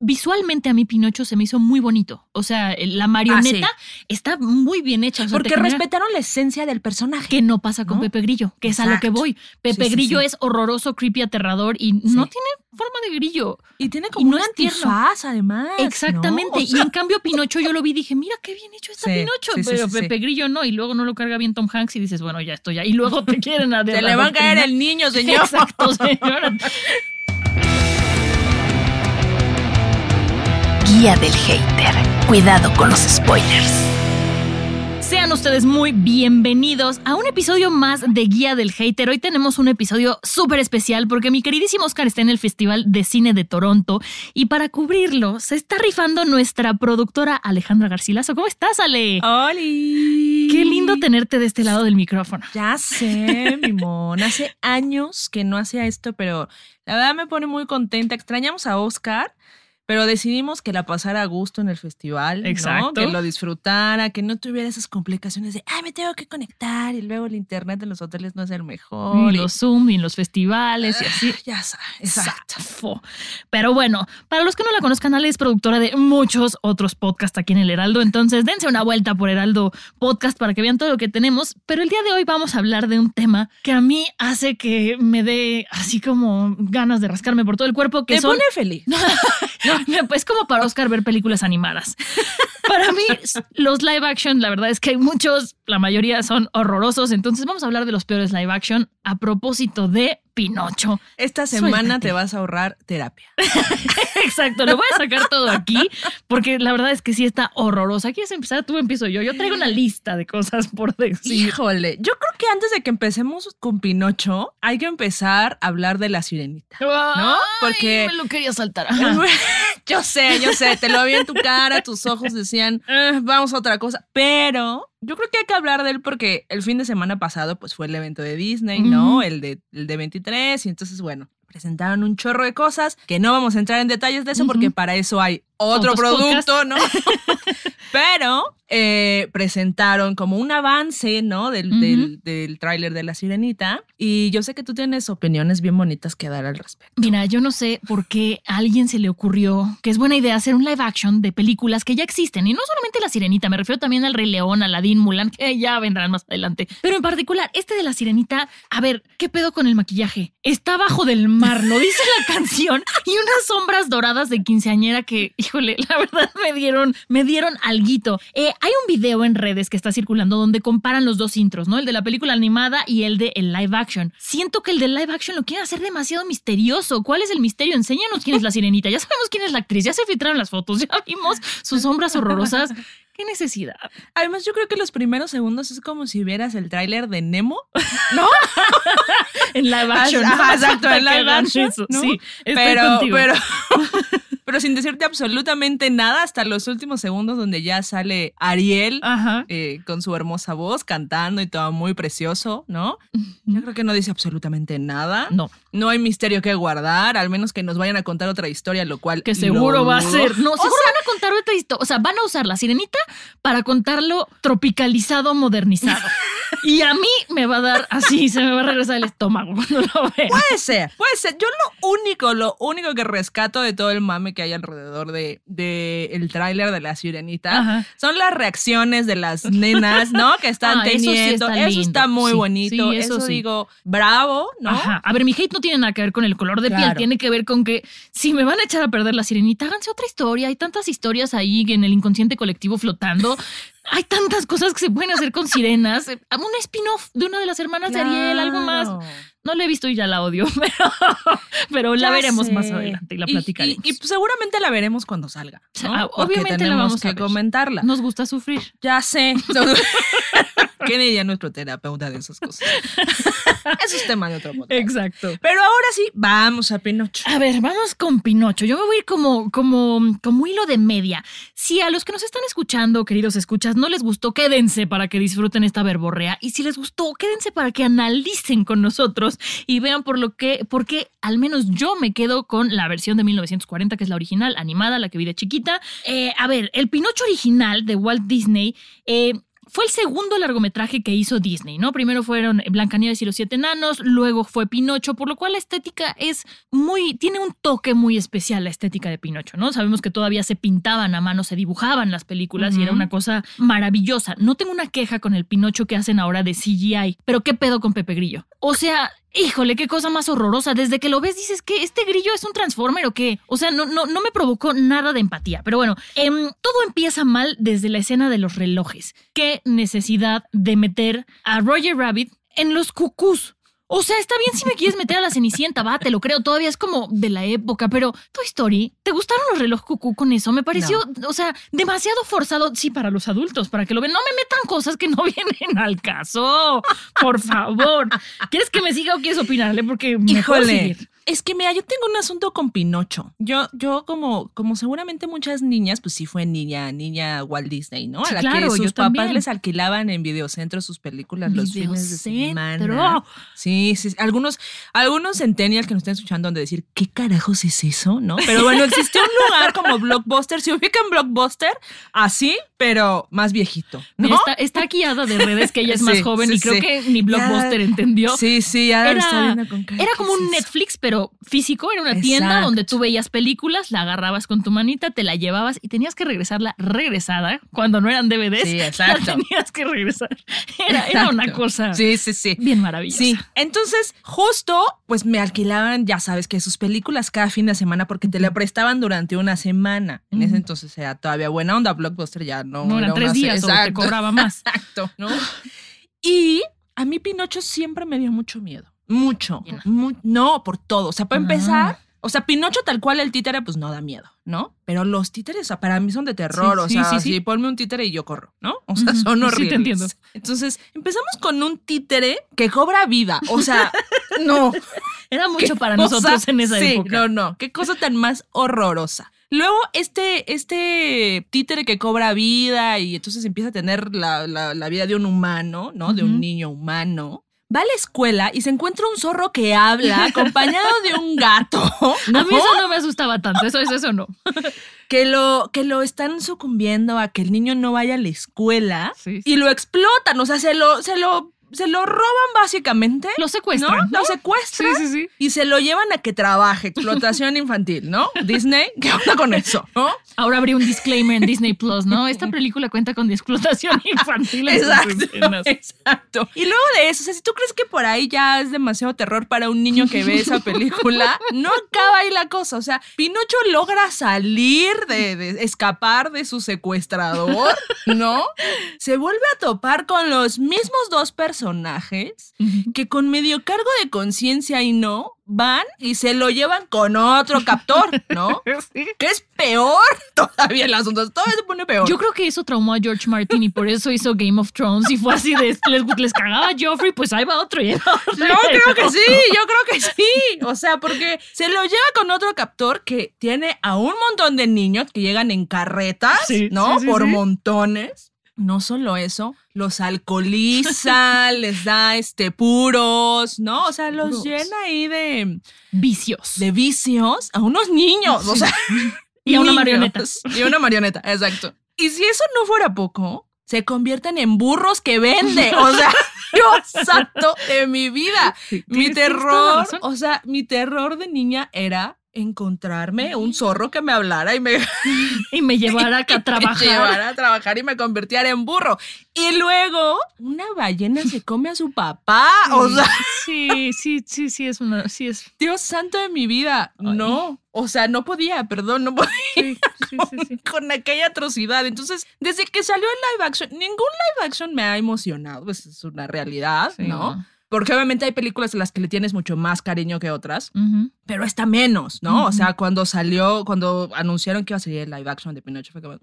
Visualmente a mí Pinocho se me hizo muy bonito. O sea, la marioneta está muy bien hecha. o sea, Porque respetaron la esencia del personaje. que no pasa con ¿No? Pepe Grillo, que es a lo que voy. Pepe Sí, sí, Grillo es horroroso, creepy, aterrador y no tiene forma de grillo. Y tiene Y como no un antifaz, además. ¿no? Exactamente. O sea, y en cambio Pinocho yo lo vi y dije, mira qué bien hecho está Pinocho. pero. Pepe Grillo no. Y luego no lo carga bien Tom Hanks y dices, bueno, ya estoy ya. Y luego te quieren a se le va a caer el niño, señor. Exacto, señora. Guía del hater. Cuidado con los spoilers. Sean ustedes muy bienvenidos a un episodio más de Guía del Hater. Hoy tenemos un episodio súper especial porque mi queridísimo Oscar está en el Festival de Cine de Toronto y para cubrirlo se está rifando nuestra productora Alejandra Garcilaso. ¿Cómo estás, Ale? ¡Oli! Qué lindo tenerte de este lado del micrófono. Ya sé, mi mon. Hace años que no hacía esto, pero la verdad me pone muy contenta. Extrañamos a Oscar, pero decidimos que la pasara a gusto en el festival. ¿no? Exacto. Que lo disfrutara, que no tuviera esas complicaciones de, ay, me tengo que conectar y luego el internet en los hoteles no es el mejor. Y y- los Zoom y en los festivales y así. Ya sabes, exacto. Pero bueno, para los que no la conozcan, Ale es productora de muchos otros podcasts aquí en el Heraldo. Entonces, dense una vuelta por Heraldo Podcast para que vean todo lo que tenemos. Pero el día de hoy vamos a hablar de un tema que a mí hace que me dé así como ganas de rascarme por todo el cuerpo, que Te son pone feliz. es como para Oscar ver películas animadas. Para mí, los live action, la verdad es que hay muchos, la mayoría son horrorosos. Entonces, vamos a hablar de los peores live action a propósito de Pinocho. Esta semana Suéltate. te vas a ahorrar terapia. Exacto, lo voy a sacar todo aquí porque la verdad es que sí está horrorosa. ¿Quieres empezar? Tú empiezo yo. Yo traigo una lista de cosas por decir. Híjole, yo creo que antes de que empecemos con Pinocho, hay que empezar a hablar de la sirenita. ¿No? Porque- me lo quería saltar. Ajá. yo sé, yo sé, te lo vi en tu cara, tus ojos decían, "Eh, vamos a otra cosa, pero yo creo que hay que hablar de él porque el fin de semana pasado pues fue el evento de Disney, ¿no? El de, el de 23 y entonces bueno. Presentaron un chorro de cosas que no vamos a entrar en detalles de eso porque para eso hay otro Otros producto, ¿no? Pero eh, presentaron como un avance, ¿no? Del, del, del tráiler de La Sirenita. Y yo sé que tú tienes opiniones bien bonitas que dar al respecto. Mira, yo no sé por qué a alguien se le ocurrió que es buena idea hacer un live action de películas que ya existen. Y no solamente La Sirenita, me refiero también al Rey León, Aladdin, Mulan, que ya vendrán más adelante. Pero en particular, este de La Sirenita, a ver, ¿qué pedo con el maquillaje? Está bajo del mar, lo dice la canción, y unas sombras doradas de quinceañera que, híjole, la verdad me dieron, me dieron alguito. Eh, hay un video en redes que está circulando donde comparan los dos intros, ¿no? El de la película animada y el de el live action. Siento que el de live action lo quieren hacer demasiado misterioso. ¿Cuál es el misterio? Enséñanos quién es la sirenita. Ya sabemos quién es la actriz, ya se filtraron las fotos, ya vimos sus sombras horrorosas. ¿Qué necesidad? Además, yo creo que los primeros segundos es como si vieras el tráiler de Nemo. En live action. Ajá, ¿no? exacto, en live action. ¿no? Sí, estoy pero, contigo. pero, pero sin decirte absolutamente nada hasta los últimos segundos donde ya sale Ariel. Eh, con su hermosa voz cantando y todo muy precioso, ¿no? Yo creo que no dice absolutamente nada. No, No hay misterio que guardar, al menos que nos vayan a contar otra historia, lo cual. que seguro va a ser. No, O seguro van a contar otra historia. O sea, van a usar la sirenita para contarlo tropicalizado, modernizado. y a mí me va a dar así, se me va a regresar el estómago cuando lo vea. Puede ser, puede ser. Yo lo único, lo único que rescato de todo el mame que hay alrededor de, de el tráiler de la sirenita Ajá. son las reacciones de las nenas, ¿no? Que están Ah, eso sí está Eso está, lindo. muy Sí, bonito. sí, eso eso digo, bravo, ¿no? Ajá. A ver, mi hate no tiene nada que ver con el color de piel, tiene que ver con que si me van a echar a perder la sirenita, háganse otra historia. Hay tantas historias ahí en el inconsciente colectivo flotando. Hay tantas cosas que se pueden hacer con sirenas. Eh, Un spin-off de una de las hermanas de Ariel, algo más. No la he visto y ya la odio, pero, pero la Ya veremos sé. más adelante y la platicaremos. Y, y seguramente la veremos cuando salga. ¿no? Ah, obviamente la tenemos vamos a que ver. comentarla. Nos gusta sufrir. Ya sé. ¿Qué diría nuestro terapeuta de esas cosas? Eso es tema de otro podcast. Exacto. Pero ahora sí, vamos a Pinocho. A ver, vamos con Pinocho. Yo me voy a ir como, como, como hilo de media. Si a los que nos están escuchando, queridos escuchas, no les gustó, quédense para que disfruten esta verborrea. Y si les gustó, quédense para que analicen con nosotros y vean por lo que, por qué al menos yo me quedo con la versión de 1940, que es la original, animada, la que vi de chiquita. Eh, a ver, el Pinocho original de Walt Disney. eh, fue el segundo largometraje que hizo Disney, ¿no? Primero fueron Blancanieves y los siete enanos, luego fue Pinocho, por lo cual la estética es muy, tiene un toque muy especial la estética de Pinocho, ¿no? Sabemos que todavía se pintaban a mano, se dibujaban las películas y era una cosa maravillosa. No tengo una queja con el Pinocho que hacen ahora de CGI, pero ¿qué pedo con Pepe Grillo? O sea, híjole, qué cosa más horrorosa. Desde que lo ves dices que este grillo es un transformer o qué. O sea, no, no, no me provocó nada de empatía. Pero bueno, em, todo empieza mal desde la escena de los relojes. Qué necesidad de meter a Roger Rabbit en los cucús. O sea, está bien si me quieres meter a la Cenicienta, va, te lo creo, todavía es como de la época, pero Toy Story, ¿te gustaron los relojes cucú con eso? Me pareció, o sea, demasiado forzado, sí, para los adultos, para que lo vean. No me metan cosas que no vienen al caso, por favor. ¿Quieres que me siga o quieres opinarle? Porque mejor Híjole. seguir. Es que mira, yo tengo un asunto con Pinocho. Yo, yo como, como seguramente muchas niñas, pues sí fue niña, niña Walt Disney, ¿no? A la claro, que sus papás también. les alquilaban en videocentro sus películas los fines de semana. Sí, sí. Algunos, algunos centennials que nos estén escuchando han de decir, ¿qué carajos es eso? ¿No? Pero bueno, existió un lugar como Blockbuster. Se ubica en Blockbuster, así, pero más viejito. ¿no? Está, está de redes, que ella es más joven sí, y creo sí. que ni Blockbuster Ya. entendió. Sí, sí, ya Era- está viendo con cara, Era ¿qué como un? Netflix, pero físico. Era una tienda donde tú veías películas, la agarrabas con tu manita, te la llevabas y tenías que regresarla regresada cuando no eran DVDs. Sí, La exacto. tenías que regresar. Era, era una cosa Sí, sí, sí. bien maravillosa. Sí, entonces justo pues me alquilaban, ya sabes que sus películas cada fin de semana porque te la prestaban durante una semana. En ese entonces era todavía buena onda, Blockbuster ya no. No, era tres días o te cobraba más. Exacto, ¿no? Y a mí Pinocho siempre me dio mucho miedo, mucho. Mu- no, por todo. O sea, para Ah. empezar, o sea, Pinocho tal cual el títere pues no da miedo, ¿no? Pero los títeres, o sea, para mí son de terror, Sí, o sí, sea, sí, sí. ponme un títere y yo corro, ¿no? O sea, son sí, te horribles. entiendo. Entonces, empezamos con un títere que cobra vida, o sea, no. Era mucho para cosa- nosotros en esa sí, época. No, no, qué cosa tan más horrorosa. Luego, este, este títere que cobra vida y entonces empieza a tener la, la- la vida de un humano, ¿no? De un niño humano. Va a la escuela y se encuentra un zorro que habla acompañado de un gato. ¿no? A mí eso no me asustaba tanto, eso es eso no. que lo, que lo están sucumbiendo a que el niño no vaya a la escuela Sí, sí. y lo explotan. O sea, se lo, se lo, se lo roban básicamente. Lo ¿no? secuestran. Lo secuestran. Sí, sí, sí. Y se lo llevan a que trabaje, explotación infantil, ¿no? Disney, ¿qué onda con eso? ¿no? Ahora habría un disclaimer en Disney Plus, ¿no? Esta película cuenta con explotación infantil Exacto, exacto. Y luego de eso, o sea, si tú crees que por ahí ya es demasiado terror para un niño que ve esa película, no acaba ahí la cosa. O sea, Pinocho logra salir de, de- escapar de su secuestrador, ¿no? Se vuelve a topar con los mismos dos personajes que con medio cargo de conciencia y no van y se lo llevan con otro captor, ¿no? Sí. Que es peor todavía el asunto. Todavía se pone peor. Yo creo que eso traumó a George Martin y por eso hizo Game of Thrones y fue así de les, les cagaba a Joffrey, pues ahí va otro y ahí va otro. Yo creo que sí, yo creo que sí. O sea, porque se lo lleva con otro captor que tiene a un montón de niños que llegan en carretas, Sí, ¿no? sí, Por montones. No solo eso, los alcoholiza, les da este puros, ¿no? O sea, los Puros. llena ahí de, Vicios. de vicios a unos niños. O sea, Y a una niños. marioneta. Y a una marioneta, exacto. Y si eso no fuera poco, se convierten en burros que vende. O sea, Dios santo de mi vida. Sí, Mi terror, o sea, mi terror de niña era encontrarme un zorro que me hablara y me, Y me llevara a me trabajar. llevara a trabajar y me convirtiera en burro. Y luego una ballena se come a su papá. O sea, Sí, sí, sí, sí, es una. Sí, es. Dios santo de mi vida. Ay. No. O sea, no podía, perdón, no podía Sí, sí, sí, sí. con aquella atrocidad. Entonces, desde que salió el live action, ningún live action me ha emocionado. Pues es una realidad, Sí, ¿no? Porque obviamente hay películas a las que le tienes mucho más cariño que otras. Pero está menos, ¿no? O sea, cuando salió, cuando anunciaron que iba a salir el live action de Pinocho, fue como, "Eh".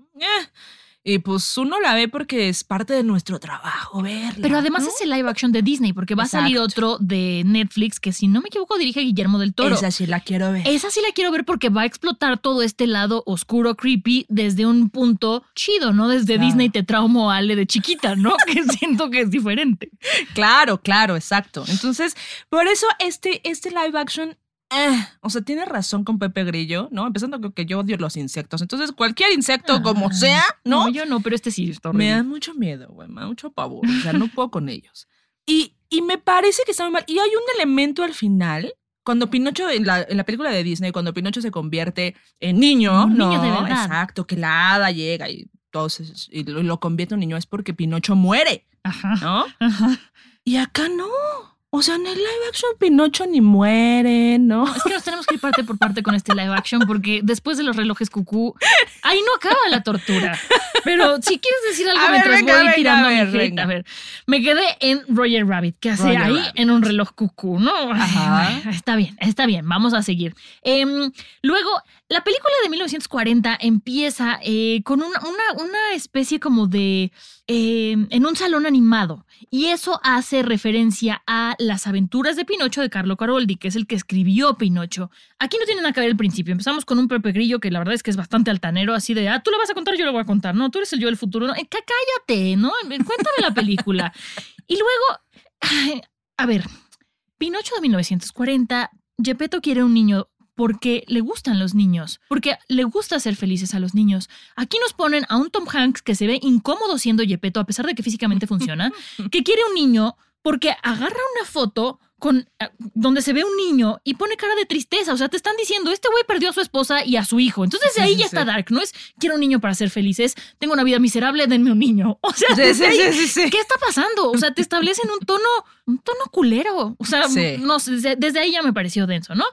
Y pues uno la ve porque es parte de nuestro trabajo verla. Pero además ¿no? es el live action de Disney, porque va a salir otro de Netflix que, si no me equivoco, dirige Guillermo del Toro. Esa sí la quiero ver. Esa sí la quiero ver porque va a explotar todo este lado oscuro, creepy, desde un punto chido, ¿no? Desde Claro. Disney te traumo a Ale de chiquita, ¿no? que siento que es diferente. Claro, claro, exacto. Entonces, por eso este, este live action eh, o sea, tiene razón con Pepe Grillo, ¿no? Empezando con que yo odio los insectos. Entonces, cualquier insecto, como Ah, sea, ¿no? yo no, pero este sí está me da mucho miedo, güey, me da mucho pavor. O sea, no puedo con ellos. Y, y me parece que está muy mal. Y hay un elemento al final, cuando Pinocho, en la, en la película de Disney, cuando Pinocho se convierte en niño, Un ¿no? niño de verdad. Exacto, que la hada llega y, entonces, y lo, lo convierte en niño, es porque Pinocho muere, Ajá. ¿no? Ajá. Y acá no. O sea, en el live action Pinocho ni muere, ¿no? Es que nos tenemos que ir parte por parte con este live action porque después de los relojes cucú, ahí no acaba la tortura. Pero si quieres decir algo A ver, mientras venga, voy venga, tirando a ver, mi hate, venga. a ver, me quedé en Roger Rabbit, que hace Roger ahí Rabbit. en un reloj cucú, ¿no? Ajá. está bien, está bien, vamos a seguir. Em, luego, la película de 1940 empieza eh, con una, una- una especie como de... em, en un salón animado. Y eso hace referencia a las aventuras de Pinocho de Carlo Caroldi, que es el que escribió Pinocho. Aquí no tiene nada que ver el principio. Empezamos con un Pepe Grillo que la verdad es que es bastante altanero, así de, ah, tú lo vas a contar, yo lo voy a contar. No, tú eres el yo del futuro. No, eh, cá- cállate, ¿no? Cuéntame la película. Y luego, a ver, Pinocho de 1940, Gepetto quiere un niño porque le gustan los niños, porque le gusta hacer felices a los niños. Aquí nos ponen a un Tom Hanks que se ve incómodo siendo Gepetto, a pesar de que físicamente funciona, que quiere un niño porque agarra una foto con eh, donde se ve un niño y pone cara de tristeza. O sea, te están diciendo, este güey perdió a su esposa y a su hijo. Entonces Sí, ahí sí, ya sí. está Dark. No es quiero un niño para ser felices, tengo una vida miserable, denme un niño. O sea, ahí. ¿qué está pasando? O sea, te establecen un tono, un tono culero. O sea, no sé, desde, desde ahí ya me pareció denso, ¿no?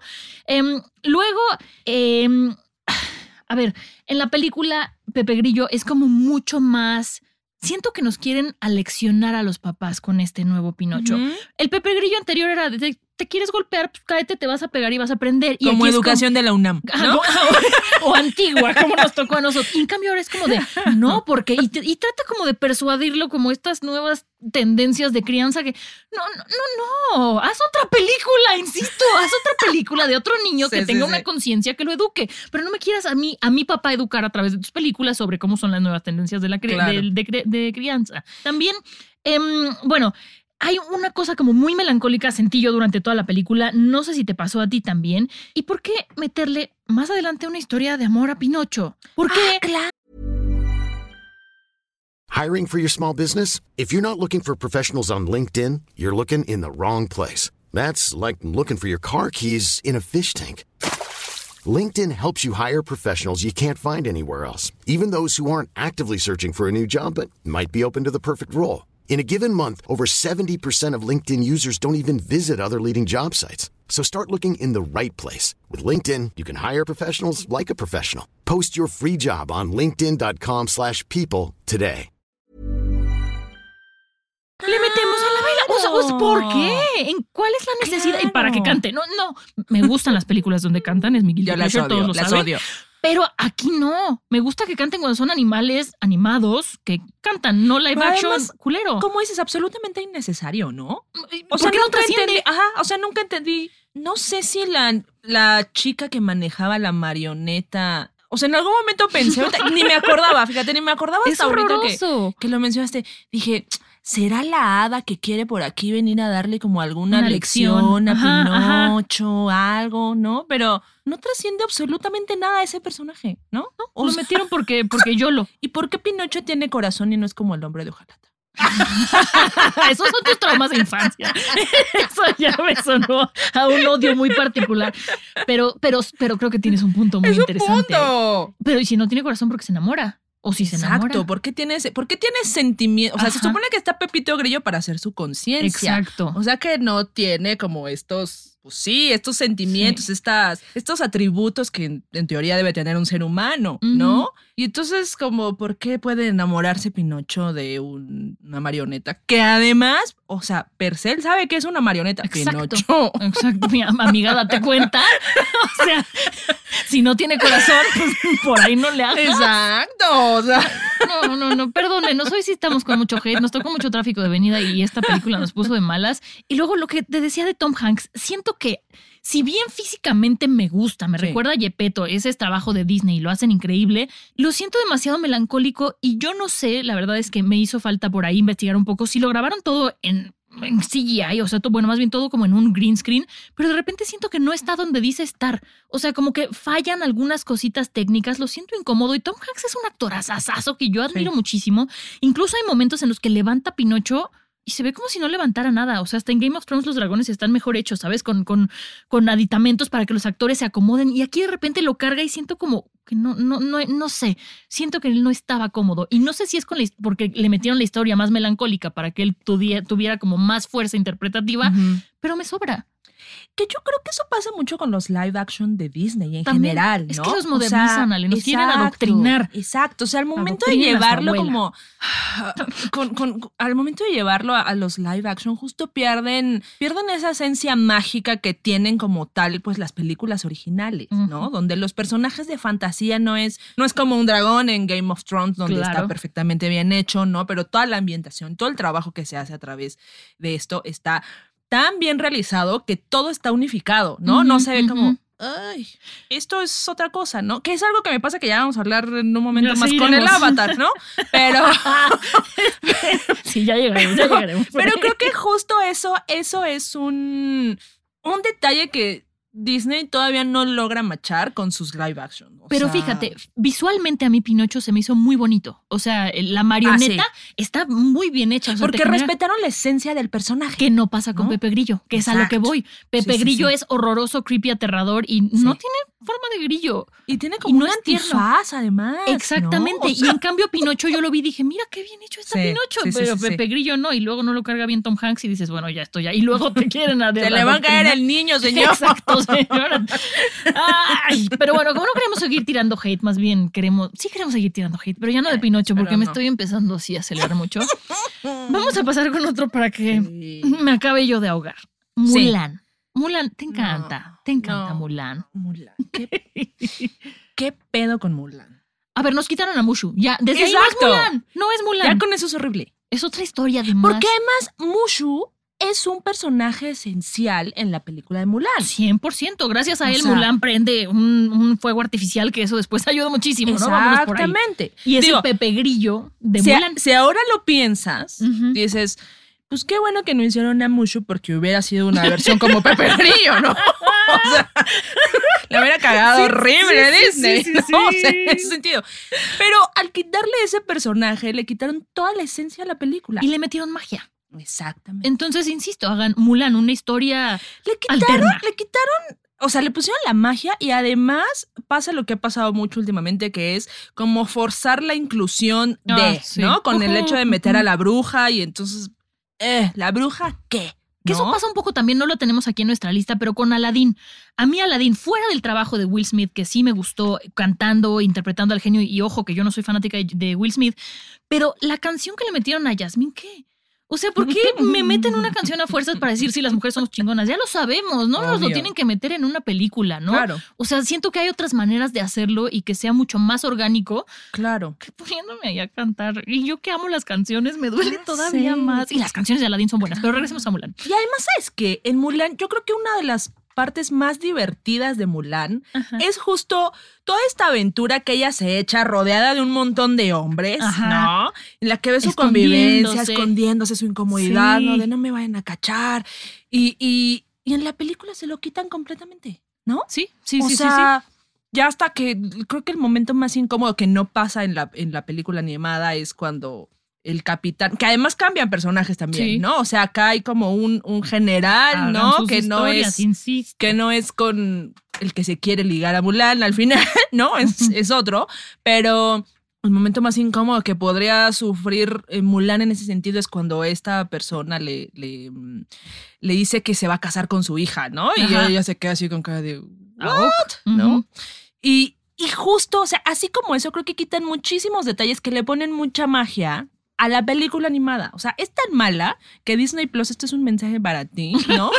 Em, luego, em, a ver, en la película Pepe Grillo es como mucho más. Siento que nos quieren aleccionar a los papás con este nuevo Pinocho. El Pepe Grillo anterior era de, te, quieres golpear, pues cáete, te vas a pegar y vas a aprender. Y Como educación de la UNAM, Ah, ¿no? o, o antigua, como nos tocó a nosotros. Y en cambio ahora es como de, no, porque, y, trata como de persuadirlo como estas nuevas tendencias de crianza que, no, no, no, no, haz otra película, insisto, haz otra película de otro niño Sí, que sí, tenga sí. una conciencia que lo eduque, pero no me quieras a mí, a mi papá educar a través de tus películas sobre cómo son las nuevas tendencias de la cri- Claro. de, de cri- de crianza. También, em, bueno, hay una cosa como muy melancólica, sentí yo durante toda la película, no sé si te pasó a ti también. ¿Y por qué meterle más adelante una historia de amor a Pinocho? ¿Por qué? Hiring for your small business? If you're not looking for professionals on LinkedIn, you're looking in the wrong place. That's like looking for your car keys in a fish tank. LinkedIn helps you hire professionals you can't find anywhere else, even those who aren't actively searching for a new job but might be open to the perfect role. In a given month, over 70% of LinkedIn users don't even visit other leading job sites. So start looking in the right place. With LinkedIn, you can hire professionals like a professional. Post your free job on linkedin.com/people slash people today. Le metemos a la baila. O sea, o sea, ¿por oh. qué? ¿En cuál es la necesidad? Y para que cante. No, no. Me gustan las películas donde cantan, es mi guilty Yo las pleasure, todos lo las saben. odio. Pero aquí no. Me gusta que canten cuando son animales animados que cantan, no live Pero action además, culero. Como dices, absolutamente innecesario, ¿no? O O sea, no nunca entendí. Ajá, o sea, nunca entendí. No sé si la, la chica que manejaba la marioneta. O sea, en algún momento pensé, ni me acordaba, fíjate, ni me acordaba Es hasta ahorita que, que lo mencionaste. Dije, ¿será la hada que quiere por aquí venir a darle como alguna Una lección. lección, a Ajá, ajá. Pinocho, algo, ¿no? Pero no trasciende absolutamente nada a ese personaje, ¿no? O Lo sea, metieron porque, porque yo lo. ¿Y por qué Pinocho tiene corazón y no es como el hombre de hojalata? Esos son tus traumas de infancia. Eso ya me sonó a un odio muy particular. Pero, pero, pero creo que tienes un punto muy interesante. Pero ¿y si no tiene corazón porque se enamora? O si se enamora. Exacto, ¿por qué tienes, por qué tienes sentimiento? O sea, se supone que está Pepito Grillo para hacer su conciencia. Exacto. O sea que no tiene como estos, pues sí, estos sentimientos, estas, estos atributos que en, en teoría debe tener un ser humano, ¿no? Y entonces, como, ¿por qué puede enamorarse Pinocho de un- una marioneta? Que además, o sea, Percel sabe que es una marioneta. Exacto. Pinocho. Exacto, mi am- amiga, date cuenta. O sea, si no tiene corazón, pues por ahí no le hagas. Exacto. O sea, No, no, no, perdónenos, hoy sí estamos con mucho hate, nos tocó mucho tráfico de venida y esta película nos puso de malas. Y luego lo que te decía de Tom Hanks, siento que si bien físicamente me gusta, me Sí. recuerda a Gepetto, ese es trabajo de Disney y lo hacen increíble, lo siento demasiado melancólico y yo no sé, la verdad es que me hizo falta por ahí investigar un poco si lo grabaron todo en en CGI, o sea, todo, bueno, más bien todo como en un green screen, pero de repente siento que no está donde dice estar. O sea, como que fallan algunas cositas técnicas, lo siento incómodo y Tom Hanks es un actor asasazo que yo admiro muchísimo. Incluso hay momentos en los que levanta a Pinocho y se ve como si no levantara nada. O sea, hasta en Game of Thrones los dragones están mejor hechos, ¿sabes? Con, con, con aditamentos para que los actores se acomoden. Y aquí de repente lo carga y siento como que no, no, no, no sé. Siento que él no estaba cómodo. Y no sé si es con la, porque le metieron la historia más melancólica para que él tuviera, tuviera como más fuerza interpretativa, pero me sobra. Que yo creo que eso pasa mucho con los live action de Disney en También, general. es ¿no? que los O modernizan, sea, Ale, nos quieren exacto, adoctrinar. Exacto. O sea, al momento de llevarlo como. con- con- al momento de llevarlo a, a los live action, justo pierden, pierden esa esencia mágica que tienen como tal, pues las películas originales, ¿no? Ujú. Donde los personajes de fantasía no es, no es como un dragón en Game of Thrones, donde está Claro. perfectamente bien hecho, ¿no? Pero toda la ambientación, todo el trabajo que se hace a través de esto está tan bien realizado que todo está unificado, ¿no? no se ve como, ay, esto es otra cosa, ¿no? Que es algo que me pasa que ya vamos a hablar en un momento más con el avatar, ¿no? Pero, Sí, ya llegaremos, ya llegaremos. pero creo que justo eso, eso es un, un detalle que Disney todavía no logra machar con sus live action. o Pero sea, fíjate, visualmente a mí Pinocho se me hizo muy bonito. O sea, la marioneta está muy bien hecha. o sea, te Porque respetaron la esencia del personaje. que no pasa con ¿No? Pepe Grillo, que es a lo que voy. Pepe sí, Grillo sí. es horroroso, creepy, aterrador y no tiene forma de grillo. y tiene y como no un antifaz, además. ¿no? Exactamente. Y en cambio Pinocho yo lo vi y dije, mira qué bien hecho está Sí, Pinocho. sí, pero sí. Pepe Grillo no. Y luego no lo carga bien Tom Hanks y dices, bueno, ya estoy ya. Y luego te quieren a se le va a caer el niño, señor. Exacto, señora. Ay, pero bueno, como no queremos seguir tirando hate, más bien queremos, sí queremos seguir tirando hate, pero ya no de Pinocho, porque me estoy empezando así a acelerar mucho. Vamos a pasar con otro para que me acabe yo de ahogar. Mulan. Mulan, te encanta, No, te encanta no. Mulan. Mulan. ¿Qué, qué pedo con Mulan? A ver, nos quitaron a Mushu. Ya, desde ahí no es Exacto. Mulan. No es Mulan. Ya con eso es horrible. Es otra historia de más. Porque además Mushu es un personaje esencial en la película de Mulan. 100%. Gracias a O él, sea- Mulan prende un, un fuego artificial que eso después ayuda muchísimo, ¿no? Vámonos por ahí. Exactamente. Y ese Digo, Pepe Grillo de si, Mulan. si ahora lo piensas, Ujú. dices, pues qué bueno que no hicieron a Mushu porque hubiera sido una versión como Pepe Grillo, ¿no? O sea, le hubiera cagado Sí, horrible sí, Disney, sí, ¿no? O sea, en ese sentido. Pero al quitarle ese personaje, le quitaron toda la esencia de la película. Y le metieron magia. Exactamente. Entonces, insisto, hagan Mulan una historia Le quitaron, alterna. le quitaron, o sea, le pusieron la magia y además pasa lo que ha pasado mucho últimamente, que es como forzar la inclusión de, Ah, sí. ¿no? Con el hecho de meter a la bruja y entonces, eh, ¿la bruja qué? Que eso ¿No? pasa un poco también, no lo tenemos aquí en nuestra lista, pero con Aladdin. A mí Aladdin, fuera del trabajo de Will Smith, que sí me gustó cantando, interpretando al genio, y ojo que yo no soy fanática de- de Will Smith, pero la canción que le metieron a Jasmine, ¿qué? O sea, ¿por qué me meten una canción a fuerzas para decir si las mujeres somos chingonas? Ya lo sabemos, no nos lo tienen que meter en una película, ¿no? Claro, O sea, siento que hay otras maneras de hacerlo y que sea mucho más orgánico claro. que poniéndome ahí a cantar. Y yo que amo las canciones, me duele todavía más. Y las canciones de Aladdin son buenas, pero regresemos a Mulan. Y además, ¿sabes qué? En Mulan, yo creo que una de las partes más divertidas de Mulan Ajá. es justo toda esta aventura que ella se echa rodeada de un montón de hombres, Ajá. ¿no? En la que ve su convivencia, Escondiéndose. su incomodidad, Sí. ¿no? De no me vayan a cachar. Y, y, y en la película se lo quitan completamente, ¿no? Sí, sí, o sí, sí, ya hasta que creo que el momento más incómodo que no pasa en la, en la película animada es cuando el capitán, que además cambian personajes también, Sí. ¿no? O sea, acá hay como un, un general, ¿no? Que no es insisto. que no es con el que se quiere ligar a Mulan al final, ¿no? Es, es otro, pero el momento más incómodo que podría sufrir eh, Mulan en ese sentido es cuando esta persona le, le, mm, le dice que se va a casar con su hija, ¿no? Y Ajá. ella se queda así con cara de, Ah, ¿what? ¿no? Y, y justo, o sea, así como eso, creo que quitan muchísimos detalles que le ponen mucha magia a la película animada. O sea, es tan mala que Disney Plus, esto es un mensaje para ti, ¿no?